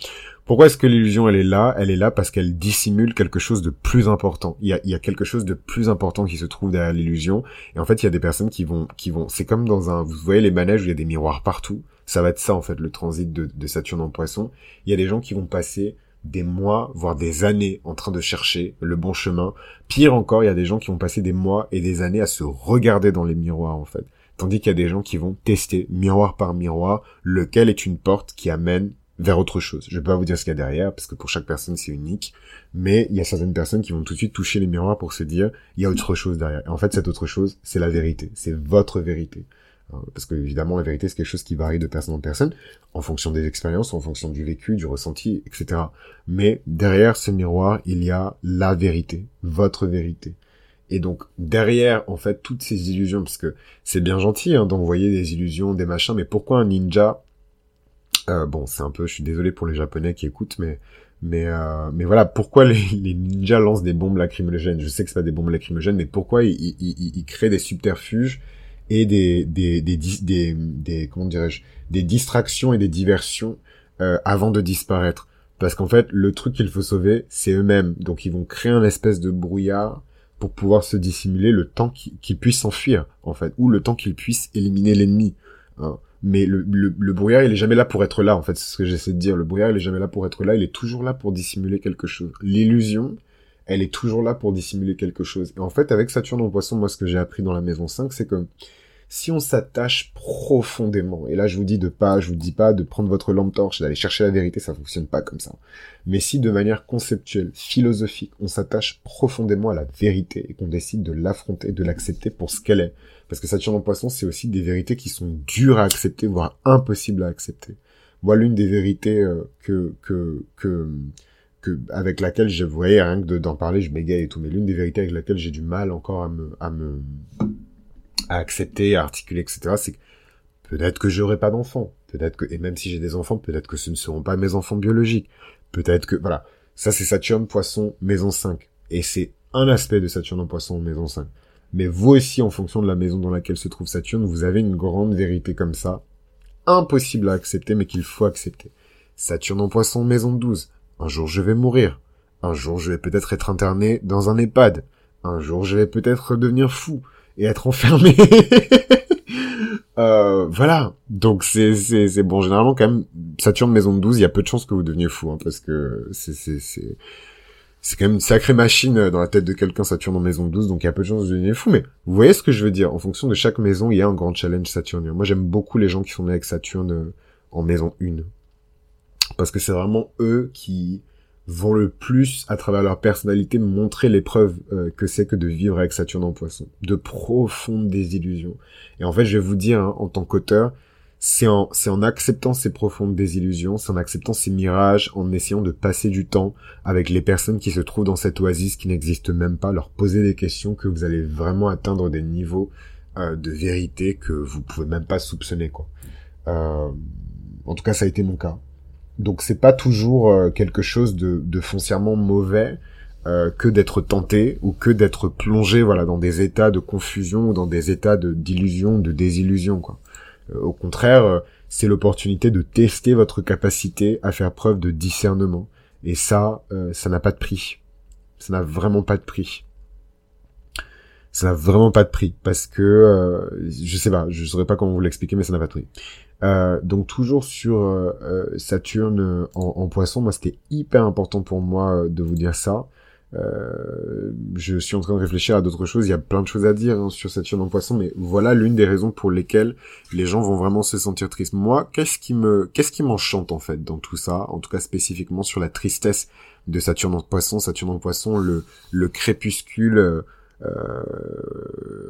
Pourquoi est-ce que l'illusion elle est là? Elle est là parce qu'elle dissimule quelque chose de plus important. Il y a, il y a quelque chose de plus important qui se trouve derrière l'illusion. Et en fait il y a des personnes qui vont qui vont c'est comme dans un vous voyez les manèges où il y a des miroirs partout. Ça va être ça en fait le transit de, de Saturne en Poisson. Il y a des gens qui vont passer des mois, voire des années en train de chercher le bon chemin. Pire encore, il y a des gens qui vont passer des mois et des années à se regarder dans les miroirs, en fait. Tandis qu'il y a des gens qui vont tester miroir par miroir lequel est une porte qui amène vers autre chose. Je vais pas vous dire ce qu'il y a derrière parce que pour chaque personne c'est unique, mais il y a certaines personnes qui vont tout de suite toucher les miroirs pour se dire il y a autre chose derrière. Et en fait cette autre chose c'est la vérité, c'est votre vérité. Hein, parce que évidemment la vérité c'est quelque chose qui varie de personne en personne en fonction des expériences, en fonction du vécu, du ressenti, etc. Mais derrière ce miroir il y a la vérité, votre vérité. Et donc derrière en fait toutes ces illusions, parce que c'est bien gentil hein, d'envoyer des illusions, des machins, mais pourquoi un ninja euh, Bon, c'est un peu, je suis désolé pour les Japonais qui écoutent, mais mais euh, mais voilà, pourquoi les, ninjas lancent des bombes lacrymogènes? Je sais que c'est pas des bombes lacrymogènes, mais pourquoi ils, ils, ils, créent des subterfuges et des des des des, des, comment dirais-je des distractions et des diversions euh, avant de disparaître? Parce qu'en fait, le truc qu'il faut sauver, c'est eux-mêmes. Donc ils vont créer un espèce de brouillard pour pouvoir se dissimuler le temps qu'ils puissent s'enfuir, en fait, ou le temps qu'ils puissent éliminer l'ennemi. Hein. Mais le, le, le, brouillard, il est jamais là pour être là, en fait, c'est ce que j'essaie de dire. Le brouillard, il est jamais là pour être là, il est toujours là pour dissimuler quelque chose. L'illusion, elle est toujours là pour dissimuler quelque chose. Et en fait, avec Saturne en poisson, moi, ce que j'ai appris dans la maison 5, c'est que si on s'attache profondément, et là je vous dis de pas, je vous dis pas de prendre votre lampe torche d'aller chercher la vérité, ça fonctionne pas comme ça. Mais si de manière conceptuelle, philosophique, on s'attache profondément à la vérité et qu'on décide de l'affronter, de l'accepter pour ce qu'elle est, parce que Saturne en poisson, c'est aussi des vérités qui sont dures à accepter, voire impossibles à accepter. Moi, l'une des vérités euh, que, que, que, que, avec laquelle je voyais, rien que d'en parler, je m'égaye et tout, mais l'une des vérités avec laquelle j'ai du mal encore à me, à me, accepter, à articuler, etc. C'est peut-être que j'aurai pas d'enfants, peut-être que, et même si j'ai des enfants, peut-être que ce ne seront pas mes enfants biologiques, peut-être que, voilà. Ça, c'est Saturne, Poisson, Maison 5. Et c'est un aspect de Saturne en Poisson, Maison 5. Mais vous aussi, en fonction de la maison dans laquelle se trouve Saturne, vous avez une grande vérité comme ça, impossible à accepter, mais qu'il faut accepter. Saturne en Poisson, Maison 12. Un jour, je vais mourir. Un jour, je vais peut-être être interné dans un EHPAD. Un jour, je vais peut-être devenir fou et être enfermé. [LAUGHS] euh, voilà. Donc c'est c'est c'est bon généralement quand même Saturne maison de 12, il y a peu de chances que vous deveniez fou hein, parce que c'est c'est c'est c'est quand même une sacrée machine dans la tête de quelqu'un Saturne en maison de 12, donc il y a peu de chances vous deveniez fou. Mais vous voyez ce que je veux dire En fonction de chaque maison, il y a un grand challenge saturnien. Moi, j'aime beaucoup les gens qui sont nés avec Saturne euh, en maison 1. Parce que c'est vraiment eux qui vont le plus, à travers leur personnalité, montrer l'épreuve euh, que c'est que de vivre avec Saturne en poisson. De profondes désillusions. Et en fait, je vais vous dire, hein, en tant qu'auteur, c'est en, en acceptant ces profondes désillusions, c'est en acceptant ces mirages, en essayant de passer du temps avec les personnes qui se trouvent dans cette oasis qui n'existe même pas, leur poser des questions que vous allez vraiment atteindre des niveaux euh, de vérité que vous pouvez même pas soupçonner, quoi. Euh, en tout cas, ça a été mon cas. Donc c'est pas toujours euh, quelque chose de, de foncièrement mauvais euh, que d'être tenté ou que d'être plongé voilà dans des états de confusion ou dans des états de d'illusion, de désillusion quoi. Euh, au contraire, c'est l'opportunité de tester votre capacité à faire preuve de discernement et ça ça n'a pas de prix. Ça n'a vraiment pas de prix ça n'a vraiment pas de prix parce que je sais pas, je saurais pas comment vous l'expliquer, mais ça n'a pas de prix. Euh, donc toujours sur euh, euh, Saturne en, en, poisson, moi c'était hyper important pour moi de vous dire ça. je suis en train de réfléchir à d'autres choses, il y a plein de choses à dire hein, sur Saturne en poisson, mais voilà l'une des raisons pour lesquelles les gens vont vraiment se sentir tristes. Moi, qu'est-ce qui me, qu'est-ce qui m'enchante en fait dans tout ça, en tout cas spécifiquement sur la tristesse de Saturne en poisson, Saturne en poisson, le, le crépuscule, euh,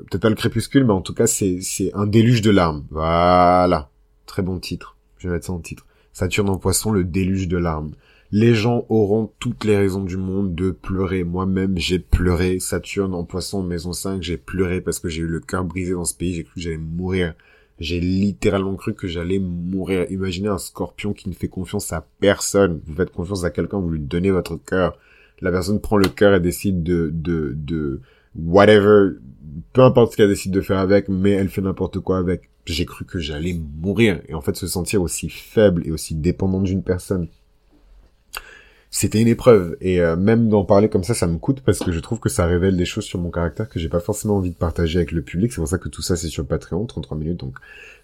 peut-être pas le crépuscule, mais en tout cas c'est, c'est un déluge de larmes. Voilà, Très bon titre. Je vais mettre ça en titre. Saturne en poisson, le déluge de larmes. Les gens auront toutes les raisons du monde de pleurer. Moi-même, j'ai pleuré. Saturne en poisson, maison 5, j'ai pleuré parce que j'ai eu le cœur brisé dans ce pays. J'ai cru que j'allais mourir. J'ai littéralement cru que j'allais mourir. Imaginez un scorpion qui ne fait confiance à personne. Vous faites confiance à quelqu'un, vous lui donnez votre cœur. La personne prend le cœur et décide de, de, de, whatever, peu importe ce qu'elle décide de faire avec, mais elle fait n'importe quoi avec j'ai cru que j'allais mourir. Et en fait, se sentir aussi faible et aussi dépendant d'une personne, c'était une épreuve. Et euh, même d'en parler comme ça, ça me coûte parce que je trouve que ça révèle des choses sur mon caractère que j'ai pas forcément envie de partager avec le public. C'est pour ça que tout ça, c'est sur Patreon, 33 minutes. Donc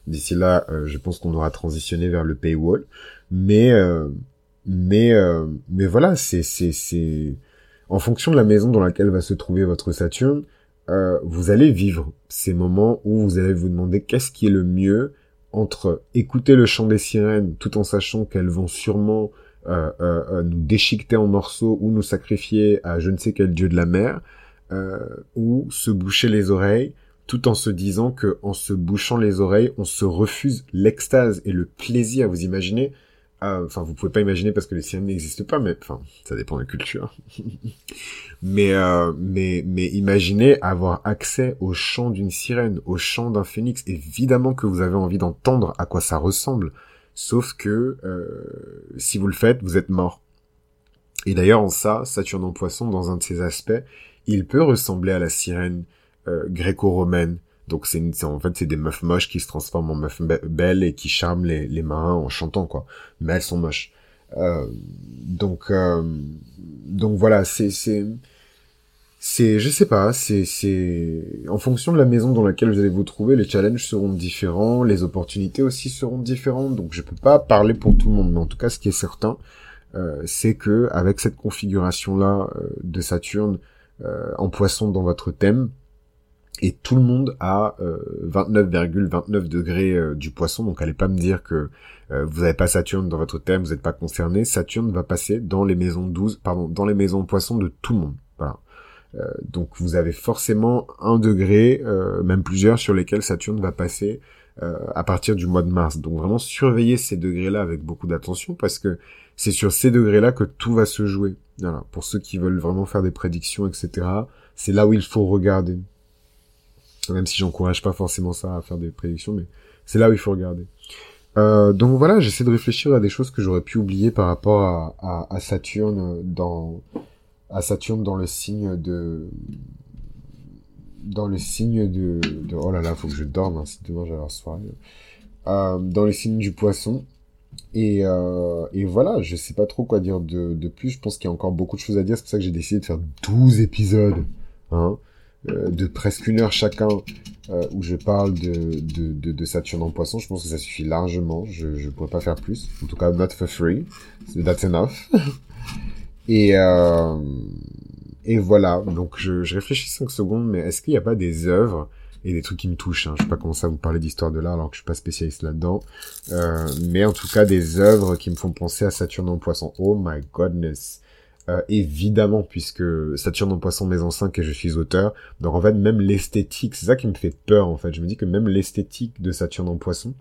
d'ici là, euh, je pense qu'on aura transitionné vers le paywall. Mais euh, mais mais voilà, c'est c'est c'est en fonction de la maison dans laquelle va se trouver votre Saturne euh, vous allez vivre ces moments où vous allez vous demander qu'est-ce qui est le mieux entre écouter le chant des sirènes tout en sachant qu'elles vont sûrement euh, euh, nous déchiqueter en morceaux ou nous sacrifier à je ne sais quel dieu de la mer, ou se boucher les oreilles tout en se disant que en se bouchant les oreilles, on se refuse l'extase et le plaisir. Vous imaginez? Enfin, vous pouvez pas imaginer parce que les sirènes n'existent pas, mais enfin, ça dépend de la culture. [LAUGHS] mais euh, mais mais imaginez avoir accès au chant d'une sirène, au chant d'un phénix. Évidemment que vous avez envie d'entendre à quoi ça ressemble, sauf que euh, si vous le faites, vous êtes mort. Et d'ailleurs, en ça, Saturne en Poisson, dans un de ses aspects, il peut ressembler à la sirène euh, gréco-romaine Donc c'est en fait c'est des meufs moches qui se transforment en meufs belles et qui charment les, les marins en chantant quoi. Mais elles sont moches. Euh, donc euh, donc voilà, c'est c'est c'est je sais pas, c'est c'est en fonction de la maison dans laquelle vous allez vous trouver, les challenges seront différents, les opportunités aussi seront différentes. Donc je peux pas parler pour tout le monde, mais en tout cas ce qui est certain, euh, c'est que avec cette configuration là de Saturne en poisson dans votre thème, et tout le monde a 29,29 euh, degrés euh, du poisson, donc allez pas me dire que euh, vous n'avez pas Saturne dans votre thème, vous n'êtes pas concerné. Saturne va passer dans les maisons 12, pardon, dans les maisons poissons de tout le monde. Voilà. donc vous avez forcément un degré, même plusieurs, sur lesquels Saturne va passer à partir du mois de mars. Donc vraiment surveillez ces degrés-là avec beaucoup d'attention parce que c'est sur ces degrés-là que tout va se jouer. Voilà. Pour ceux qui veulent vraiment faire des prédictions, etc., c'est là où il faut regarder même si j'encourage pas forcément ça à faire des prédictions, mais c'est là où il faut regarder. Euh, donc voilà, j'essaie de réfléchir à des choses que j'aurais pu oublier par rapport à, Saturne dans à Saturne dans le signe de dans le signe de, de... oh là là, faut que je dorme, hein, si demain j'ai la soirée. Euh, dans le signe du poisson. Et, euh, et voilà, je sais pas trop quoi dire de, de plus. Je pense qu'il y a encore beaucoup de choses à dire. C'est pour ça que j'ai décidé de faire 12 épisodes. Hein. Euh, de presque une heure chacun euh, où je parle de, de, de, Saturne en poisson, je pense que ça suffit largement. Je ne pourrais pas faire plus. En tout cas, not for free. That's enough. [LAUGHS] et, euh, et voilà. Donc, je, je réfléchis 5 secondes, mais est-ce qu'il n'y a pas des œuvres et des trucs qui me touchent. Hein? Je sais pas comment ça vous parler d'histoire de l'art alors que je suis pas spécialiste là-dedans. Euh, mais en tout cas des œuvres qui me font penser à Saturne en poisson. Oh my godness. Euh, évidemment, puisque Saturne en poisson maison 5 et je suis auteur. Donc en fait, même l'esthétique, c'est ça qui me fait peur en fait. Je me dis que même l'esthétique de Saturne en poisson,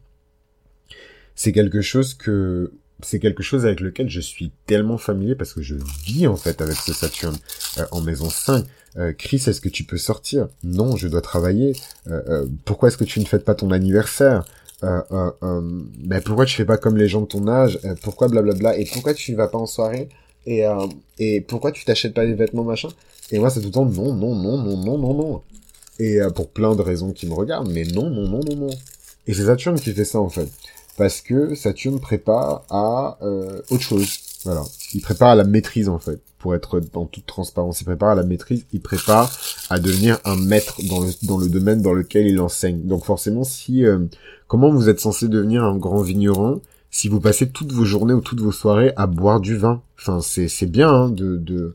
c'est quelque chose que c'est quelque chose avec lequel je suis tellement familier parce que je vis en fait avec ce Saturne euh, en maison 5. Euh, Chris, est-ce que tu peux sortir? Non, je dois travailler. Euh, pourquoi est-ce que tu ne fêtes pas ton anniversaire? Euh, ben pourquoi tu fais pas comme les gens de ton âge? Pourquoi blablabla? Et pourquoi tu ne vas pas en soirée? Et, euh, et pourquoi tu t'achètes pas des vêtements machin? Et moi c'est tout le temps non, non, non, non, non, non, non. Et euh, pour plein de raisons qui me regardent, mais non, non, non, non, non. Et c'est Saturne qui fait ça en fait. Parce que Saturne prépare à euh, autre chose. Voilà. Il prépare à la maîtrise en fait. Pour être dans toute transparence, il prépare à la maîtrise, il prépare à devenir un maître dans le, dans le domaine dans lequel il enseigne. Donc forcément, si... Euh, comment vous êtes censé devenir un grand vigneron si vous passez toutes vos journées ou toutes vos soirées à boire du vin. Enfin, c'est, c'est bien hein, de, de...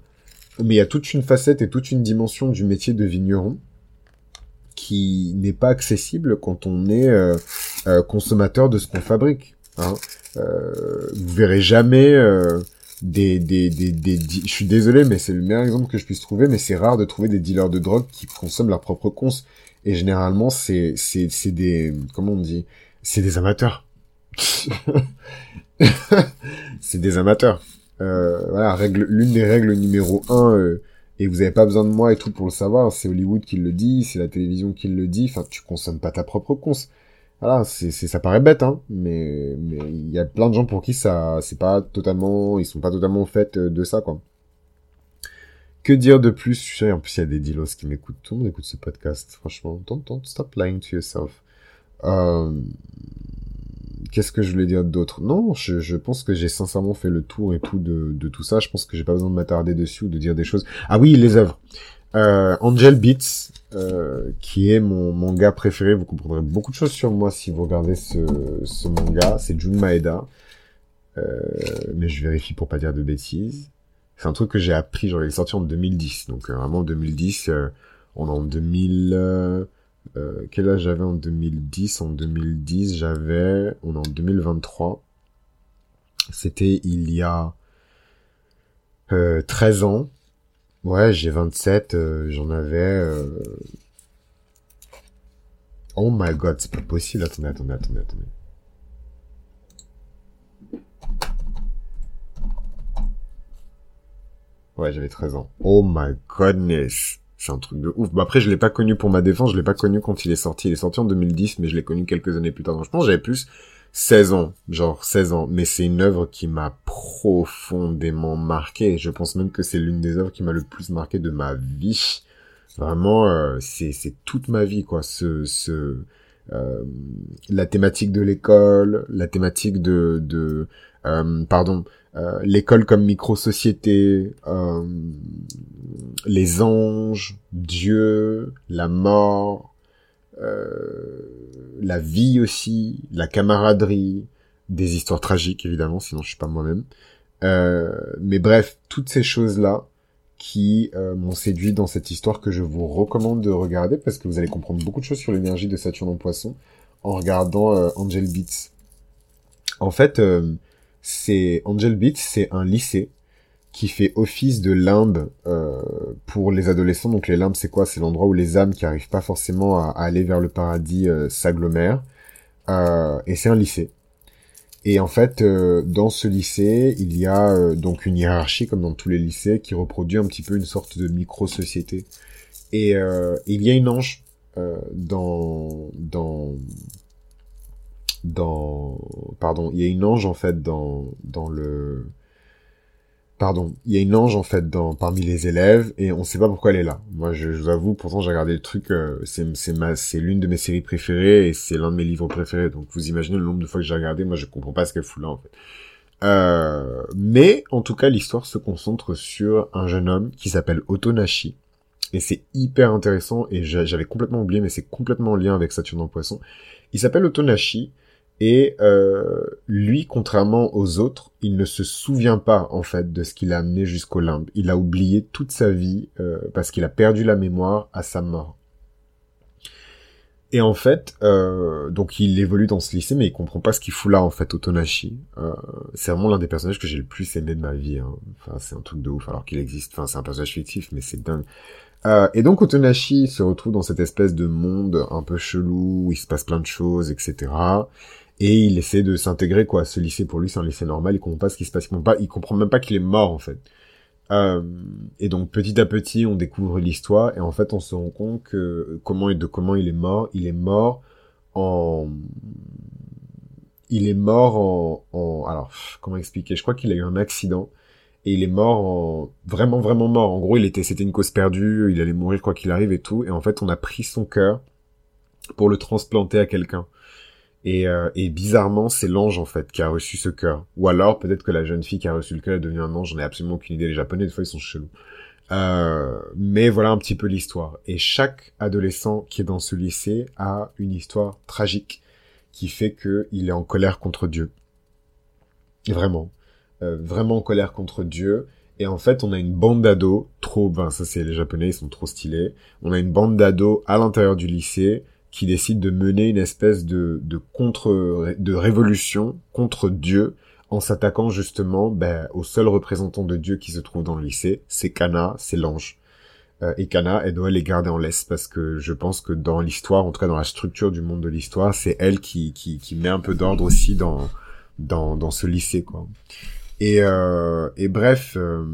Mais il y a toute une facette et toute une dimension du métier de vigneron qui n'est pas accessible quand on est euh, euh, consommateur de ce qu'on fabrique. Hein. Euh, vous verrez jamais euh, des, des, des, des, Je suis désolé, mais c'est le meilleur exemple que je puisse trouver, mais c'est rare de trouver des dealers de drogue qui consomment leur propre cons. Et généralement, c'est, c'est, c'est des... Comment on dit C'est des amateurs. [LAUGHS] c'est des amateurs. Euh, voilà, règle, l'une des règles numéro un, euh, et vous avez pas besoin de moi et tout pour le savoir, c'est Hollywood qui le dit, c'est la télévision qui le dit, enfin, tu consommes pas ta propre cons. Voilà, c'est, ça paraît bête, hein, mais, mais il y a plein de gens pour qui ça, c'est pas totalement, ils sont pas totalement faits euh, de ça, quoi. Que dire de plus? Je sais, en plus, il y a des dilos qui m'écoutent. Tout le monde écoute ce podcast, franchement. Don't, don't stop lying to yourself. Euh, qu'est-ce que je voulais dire d'autre? Non, je, je, pense que j'ai sincèrement fait le tour et tout de, de tout ça. Je pense que j'ai pas besoin de m'attarder dessus ou de dire des choses. Ah oui, les œuvres. Euh, Angel Beats, euh, qui est mon manga préféré. Vous comprendrez beaucoup de choses sur moi si vous regardez ce, ce manga. C'est Jun Maeda. Euh, mais je vérifie pour pas dire de bêtises. C'est un truc que j'ai appris, il est sorti en 2010. Donc euh, vraiment 2010, euh, on est en 2000... Euh, quel âge j'avais en 2010 En 2010, j'avais... On est en 2023. C'était il y a euh, 13 ans. Ouais, j'ai 27, euh, j'en avais... Euh, oh my god, c'est pas possible. Attendez, attendez, attendez, attendez. Ouais, j'avais 13 ans. Oh my godness. C'est un truc de ouf. Bah après, je l'ai pas connu pour ma défense, je l'ai pas connu quand il est sorti. Il est sorti en 2010, mais je l'ai connu quelques années plus tard. Donc je pense j'avais plus 16 ans, genre 16 ans. Mais c'est une œuvre qui m'a profondément marqué. Je pense même que c'est l'une des œuvres qui m'a le plus marqué de ma vie. Vraiment, euh, c'est c'est toute ma vie quoi. Ce ce euh, la thématique de l'école, la thématique de de euh, pardon, l'école comme micro-société, les anges, Dieu, la mort, la vie aussi, la camaraderie, des histoires tragiques évidemment, sinon je suis pas moi-même. mais bref, toutes ces choses là qui euh, m'ont séduit dans cette histoire que je vous recommande de regarder parce que vous allez comprendre beaucoup de choses sur l'énergie de Saturne en Poisson en regardant euh, Angel Beats. En fait, euh, c'est Angel Beats, c'est un lycée qui fait office de limbe pour les adolescents. Donc les limbes, c'est quoi? C'est l'endroit où les âmes qui arrivent pas forcément à, aller vers le paradis s'agglomèrent. et c'est un lycée. Et en fait, euh, dans ce lycée, il y a euh, donc une hiérarchie, comme dans tous les lycées, qui reproduit un petit peu une sorte de micro-société. Et euh, il y a une ange dans dans dans pardon, il y a une ange en fait dans dans le Pardon, il y a une ange en fait dans parmi les élèves et on sait pas pourquoi elle est là. Moi, je, vous avoue, pourtant j'ai regardé le truc, euh, c'est c'est ma c'est l'une de mes séries préférées et c'est l'un de mes livres préférés. Donc vous imaginez le nombre de fois que j'ai regardé, moi je comprends pas ce qu'elle fout là en fait. Euh, mais en tout cas, l'histoire se concentre sur un jeune homme qui s'appelle Otonashi et c'est hyper intéressant et j'avais complètement oublié, mais c'est complètement en lien avec Saturne en Poisson. Il s'appelle Otonashi et euh, lui, contrairement aux autres, il ne se souvient pas en fait de ce qu'il a amené jusqu'au limbe. Il a oublié toute sa vie euh, parce qu'il a perdu la mémoire à sa mort. Et en fait, euh, donc il évolue dans ce lycée, mais il comprend pas ce qu'il fout là en fait, Otonashi. Euh, c'est vraiment l'un des personnages que j'ai le plus aimé de ma vie. Hein. Enfin, c'est un truc de ouf, alors qu'il existe. Enfin, c'est un personnage fictif, mais c'est dingue. Euh, et donc Otonashi se retrouve dans cette espèce de monde un peu chelou, où il se passe plein de choses, etc et il essaie de s'intégrer quoi. Ce lycée pour lui c'est un lycée normal, il comprend pas ce qui se passe, il comprend pas, il comprend même pas qu'il est mort en fait. Euh, et donc petit à petit on découvre l'histoire et en fait on se rend compte que comment et de comment il est mort. Il est mort en il est mort en, alors comment expliquer? Je crois qu'il a eu un accident et il est mort en vraiment vraiment mort. En gros il était c'était une cause perdue, il allait mourir quoi qu'il arrive et tout et en fait on a pris son cœur pour le transplanter à quelqu'un. Et, euh, et bizarrement, c'est l'ange en fait qui a reçu ce cœur. Ou alors peut-être que la jeune fille qui a reçu le cœur est devenue un ange. J'en ai absolument aucune idée. Les Japonais des fois ils sont chelous. Euh, mais voilà un petit peu l'histoire. Et chaque adolescent qui est dans ce lycée a une histoire tragique qui fait que il est en colère contre Dieu. Vraiment, euh, vraiment en colère contre Dieu. Et en fait, on a une bande d'ados trop, ben ça c'est les Japonais, ils sont trop stylés. On a une bande d'ados à l'intérieur du lycée qui décide de mener une espèce de, de contre de révolution contre Dieu en s'attaquant justement ben, au seul représentant de Dieu qui se trouve dans le lycée, c'est Kana, c'est l'ange. Euh, et Kana, elle doit les garder en laisse parce que je pense que dans l'histoire, en tout cas dans la structure du monde de l'histoire, c'est elle qui, qui, qui met un peu d'ordre aussi dans, dans, dans ce lycée. quoi. Et, euh, et bref, euh,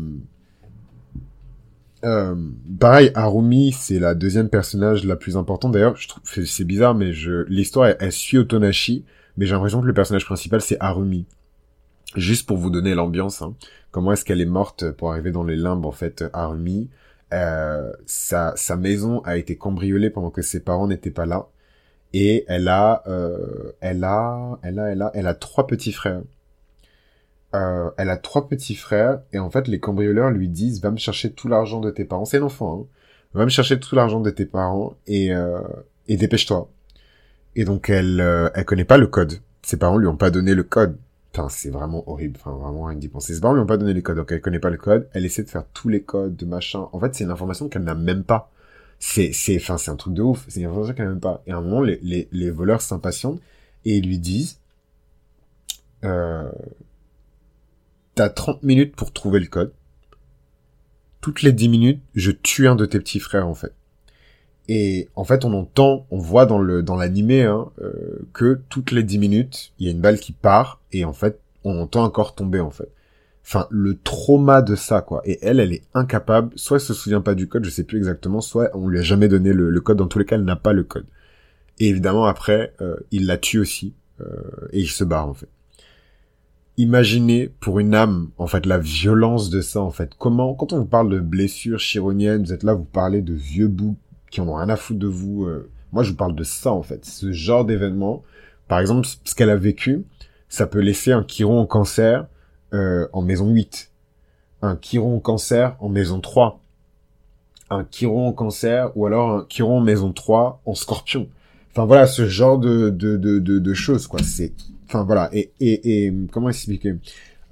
euh, pareil, Harumi, c'est la deuxième personnage la plus importante. D'ailleurs, c'est bizarre, mais l'histoire elle, suit Otonashi, mais j'ai l'impression que le personnage principal c'est Harumi. Juste pour vous donner l'ambiance, hein. comment est-ce qu'elle est morte pour arriver dans les limbes en fait, Harumi? Euh, sa, sa maison a été cambriolée pendant que ses parents n'étaient pas là, et elle a, euh, elle a, elle a, elle a, elle a trois petits frères. Euh, elle a trois petits frères et en fait les cambrioleurs lui disent va me chercher tout l'argent de tes parents. C'est l'enfant, hein. Va me chercher tout l'argent de tes parents et euh, et dépêche-toi. Et donc elle euh, elle connaît pas le code. Ses parents lui ont pas donné le code. Enfin, c'est vraiment horrible. Enfin, vraiment rien d'y. Ses parents lui ont pas donné les codes, donc elle connaît pas le code. Elle essaie de faire tous les codes, de machin. En fait, c'est une information qu'elle n'a même pas. C'est, c'est, enfin, c'est un truc de ouf. C'est une information qu'elle n'a même pas. Et à un moment, les, les, les voleurs s'impatientent et ils lui disent, euh, T'as 30 minutes pour trouver le code. Toutes les 10 minutes, je tue un de tes petits frères, en fait. Et en fait, on entend, on voit dans le dans l'animé hein, euh, que toutes les 10 minutes, il y a une balle qui part et en fait, on entend encore tomber en fait. Enfin, le trauma de ça quoi. Et elle, elle est incapable. Soit elle se souvient pas du code, je sais plus exactement. Soit on lui a jamais donné le, code. Dans tous les cas, elle n'a pas le code. Et évidemment après, euh, il la tue aussi euh, et il se barre en fait. Imaginez pour une âme, en fait, la violence de ça, en fait. Comment, quand on vous parle de blessures chironiennes, vous êtes là, vous parlez de vieux bouts qui en ont rien à foutre de vous. euh, moi, je vous parle de ça, en fait. Ce genre d'événement. Par exemple, ce qu'elle a vécu, ça peut laisser un chiron en cancer euh, en maison 8. Un chiron en cancer en maison 3. Un chiron en cancer ou alors un chiron en maison 3 en scorpion. Enfin voilà, ce genre de, de, de, de, de choses, quoi. C'est, enfin voilà. Et, et, et comment expliquer?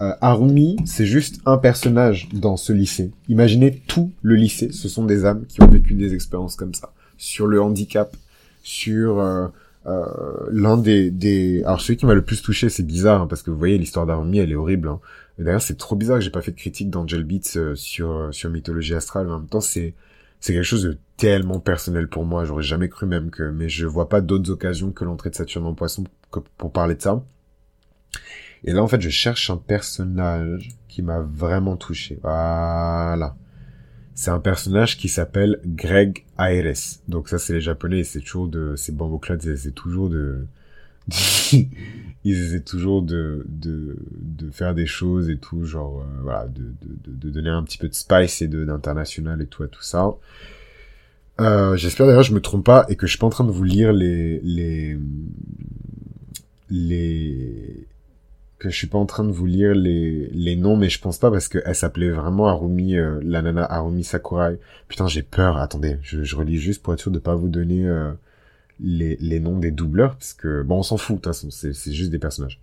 Euh, Harumi, c'est juste un personnage dans ce lycée. Imaginez tout le lycée, ce sont des âmes qui ont vécu des expériences comme ça. Sur le handicap, sur euh, euh, l'un des, des... Alors celui qui m'a le plus touché, c'est bizarre, hein, parce que vous voyez, l'histoire d'Harumi, elle est horrible. Hein. D'ailleurs, c'est trop bizarre que j'ai pas fait de critique d'Angel Beats euh, sur, euh, sur Mythologie Astrale. En même temps, c'est c'est quelque chose de tellement personnel pour moi. J'aurais jamais cru même que... Mais je vois pas d'autres occasions que l'entrée de Saturne en Poisson pour parler de ça. Et là, en fait, je cherche un personnage qui m'a vraiment touché. Voilà. C'est un personnage qui s'appelle Greg Aires. Donc ça, c'est les japonais, c'est toujours de, ces bamboclades, c'est toujours de, [LAUGHS] ils essaient toujours de, de, de faire des choses et tout, genre, euh, voilà, de, de, de, donner un petit peu de spice et d'international et tout, et tout ça. Euh, j'espère d'ailleurs que je me trompe pas et que je suis pas en train de vous lire les, les, les, que je suis pas en train de vous lire les, les noms, mais je pense pas parce qu'elle s'appelait vraiment Harumi, euh, la nana Harumi Sakurai. Putain, j'ai peur. Attendez, je, je relis juste pour être sûr de pas vous donner euh, les, les noms des doubleurs, parce que bon, on s'en fout. De toute c'est juste des personnages.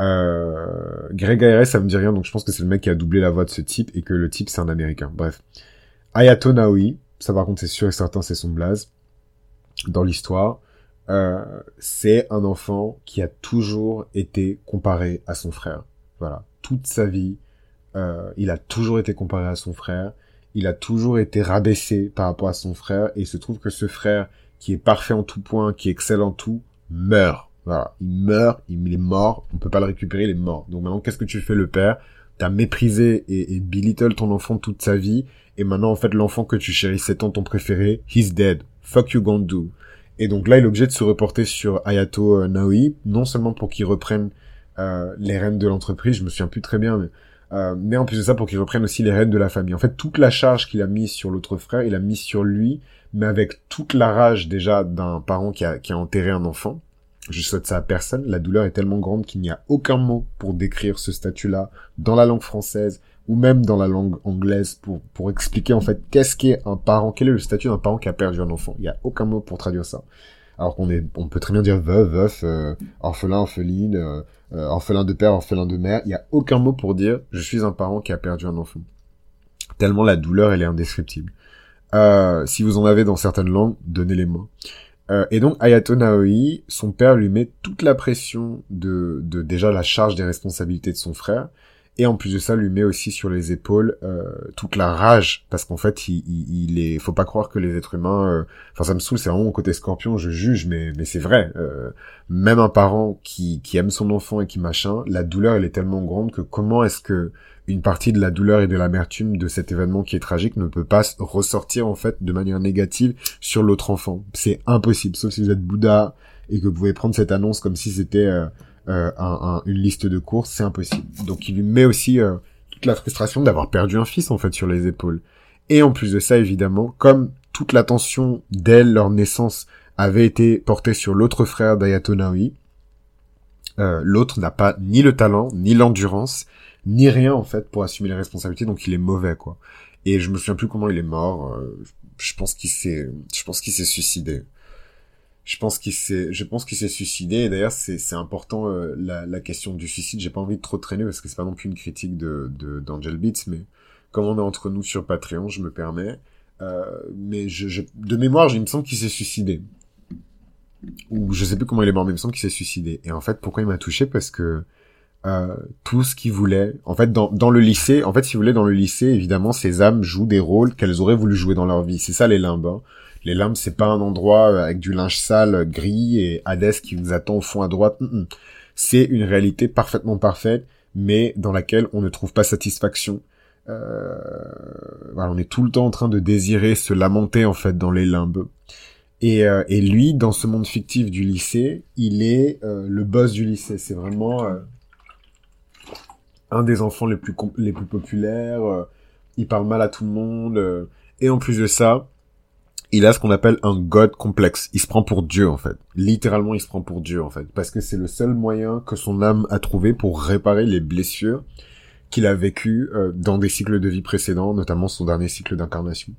Euh, Greg ARS, ça me dit rien, donc je pense que c'est le mec qui a doublé la voix de ce type et que le type c'est un américain. Bref. Ayato Naoi, ça par contre c'est sûr et certain c'est son blaze dans l'histoire. Euh, c'est un enfant qui a toujours été comparé à son frère. Voilà, toute sa vie, euh, il a toujours été comparé à son frère. Il a toujours été rabaissé par rapport à son frère. Et il se trouve que ce frère, qui est parfait en tout point, qui excelle en tout, meurt. Voilà, il meurt, il est mort. On peut pas le récupérer, il est mort. Donc maintenant, qu'est-ce que tu fais, le père? T'as méprisé et, belittle ton enfant toute sa vie. Et maintenant, en fait, l'enfant que tu chérissais tant ton préféré, he's dead. Fuck you gonna. Et donc là, il est obligé de se reporter sur Ayato euh, Naoi, non seulement pour qu'il reprenne euh, les rênes de l'entreprise, je me souviens plus très bien, mais, euh, mais en plus de ça, pour qu'il reprenne aussi les rênes de la famille. En fait, toute la charge qu'il a mise sur l'autre frère, il a mis sur lui, mais avec toute la rage déjà d'un parent qui a, qui a enterré un enfant. Je souhaite ça à personne. La douleur est tellement grande qu'il n'y a aucun mot pour décrire ce statut-là dans la langue française ou même dans la langue anglaise pour, pour expliquer en fait qu'est-ce qu'est un parent, quel est le statut d'un parent qui a perdu un enfant. Il y a aucun mot pour traduire ça. Alors qu'on est, on peut très bien dire veuve, veuf, euh, orphelin, orpheline, euh, euh, orphelin de père, orphelin de mère. Il y a aucun mot pour dire je suis un parent qui a perdu un enfant. Tellement la douleur elle est indescriptible. Euh, si vous en avez dans certaines langues, donnez les mots. Euh, et donc Ayato Naoi, son père lui met toute la pression de, de déjà la charge des responsabilités de son frère, et en plus de ça lui met aussi sur les épaules euh, toute la rage. Parce qu'en fait il, il, il, est faut pas croire que les êtres humains euh... enfin ça me saoule c'est vraiment mon côté scorpion je juge mais mais c'est vrai. Euh, même un parent qui qui aime son enfant et qui machin la douleur elle est tellement grande que comment est-ce que une partie de la douleur et de l'amertume de cet événement qui est tragique ne peut pas ressortir en fait de manière négative sur l'autre enfant c'est impossible sauf si vous êtes Bouddha et que vous pouvez prendre cette annonce comme si c'était euh, euh, un, un, une liste de courses, c'est impossible. Donc il lui met aussi euh, toute la frustration d'avoir perdu un fils en fait sur les épaules. Et en plus de ça, évidemment, comme toute l'attention dès leur naissance avait été portée sur l'autre frère d'Ayato Naoi, euh, l'autre n'a pas ni le talent, ni l'endurance, ni rien en fait pour assumer les responsabilités, donc il est mauvais quoi. Et je me souviens plus comment il est mort. Euh, je pense qu'il s'est, je pense qu'il s'est suicidé je pense qu'il s'est je pense qu'il s'est suicidé et d'ailleurs c'est c'est important euh, la, la question du suicide j'ai pas envie de trop traîner parce que c'est pas non plus une critique de de d'Angel Beats mais comme on est entre nous sur Patreon je me permets euh, mais je, je de mémoire il me semble qu'il s'est suicidé ou je sais plus comment il est mort mais il me semble qu'il s'est suicidé et en fait pourquoi il m'a touché? Parce que euh, tout ce qu'il voulait. En fait, dans, dans le lycée, en fait, si vous voulez, dans le lycée, évidemment, ces âmes jouent des rôles qu'elles auraient voulu jouer dans leur vie. C'est ça les limbes. Hein. Les limbes, c'est pas un endroit avec du linge sale, gris et Hadès qui vous attend au fond à droite. Mm -mm. C'est une réalité parfaitement parfaite, mais dans laquelle on ne trouve pas satisfaction. Euh... Voilà, on est tout le temps en train de désirer, se lamenter en fait dans les limbes. Et, euh, et lui, dans ce monde fictif du lycée, il est euh, le boss du lycée. C'est vraiment un des enfants les plus les plus populaires, euh, il parle mal à tout le monde, euh, et en plus de ça, il a ce qu'on appelle un god complexe. Il se prend pour Dieu en fait. Littéralement, il se prend pour Dieu en fait, parce que c'est le seul moyen que son âme a trouvé pour réparer les blessures qu'il a vécues euh, dans des cycles de vie précédents, notamment son dernier cycle d'incarnation.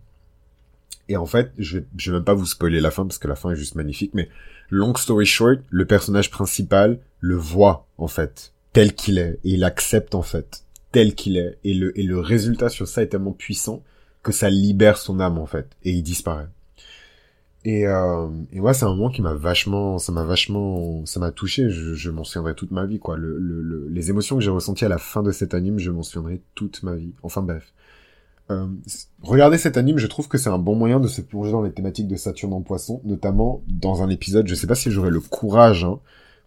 Et en fait, je je vais même pas vous spoiler la fin parce que la fin est juste magnifique, mais long story short, le personnage principal le voit en fait tel qu'il est et il accepte en fait tel qu'il est et le et le résultat sur ça est tellement puissant que ça libère son âme en fait et il disparaît. Et, euh, et ouais, c'est un moment qui m'a vachement, ça m'a vachement, ça m'a touché. Je, je m'en souviendrai toute ma vie, quoi. Le, le, les émotions que j'ai ressenties à la fin de cet anime, je m'en souviendrai toute ma vie. Enfin bref. Euh, regardez cet anime, je trouve que c'est un bon moyen de se plonger dans les thématiques de Saturne en poisson, notamment dans un épisode, je sais pas si j'aurai le courage hein,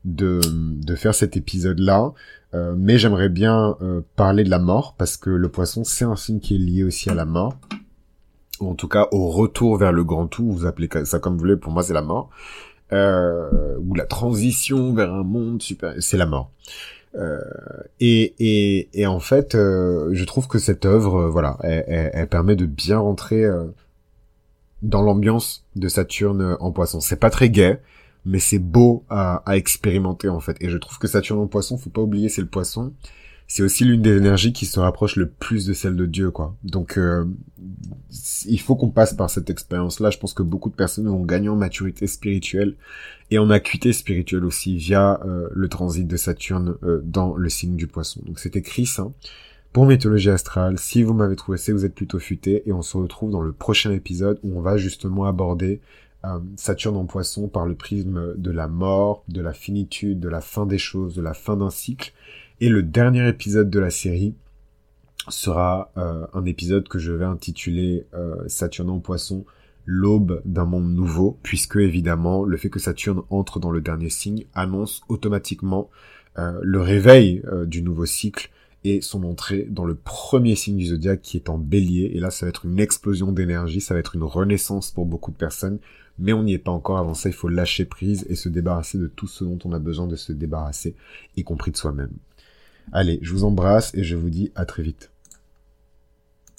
de, de faire cet épisode-là, euh, mais j'aimerais bien euh, parler de la mort, parce que le poisson, c'est un signe qui est lié aussi à la mort ou en tout cas au retour vers le grand tout, vous appelez ça comme vous voulez, pour moi c'est la mort, euh, ou la transition vers un monde super, c'est la mort. Euh, et, et, et, en fait, euh, je trouve que cette œuvre, euh, voilà, elle, elle, permet de bien rentrer euh, dans l'ambiance de Saturne en poisson. C'est pas très gai, mais c'est beau à, expérimenter en fait. Et je trouve que Saturne en poisson, faut pas oublier, c'est le poisson c'est aussi l'une des énergies qui se rapproche le plus de celle de Dieu, quoi. Donc, euh, il faut qu'on passe par cette expérience-là. Je pense que beaucoup de personnes vont gagner en maturité spirituelle et en acuité spirituelle aussi via euh, le transit de Saturne euh, dans le signe du Poisson. Donc, c'était Chris hein, pour Mythologie Astrale. Si vous m'avez trouvé, c'est vous êtes plutôt futé et on se retrouve dans le prochain épisode où on va justement aborder Saturne en Poisson par le prisme de la mort, de la finitude, de la fin des choses, de la fin d'un cycle et le dernier épisode de la série sera euh, un épisode que je vais intituler euh, Saturne en poisson, l'aube d'un monde nouveau, puisque évidemment le fait que Saturne entre dans le dernier signe annonce automatiquement euh, le réveil euh, du nouveau cycle et son entrée dans le premier signe du zodiaque qui est en bélier. Et là, ça va être une explosion d'énergie, ça va être une renaissance pour beaucoup de personnes, mais on n'y est pas encore. Avant ça, il faut lâcher prise et se débarrasser de tout ce dont on a besoin de se débarrasser, y compris de soi-même. Allez, je vous embrasse et je vous dis à très vite.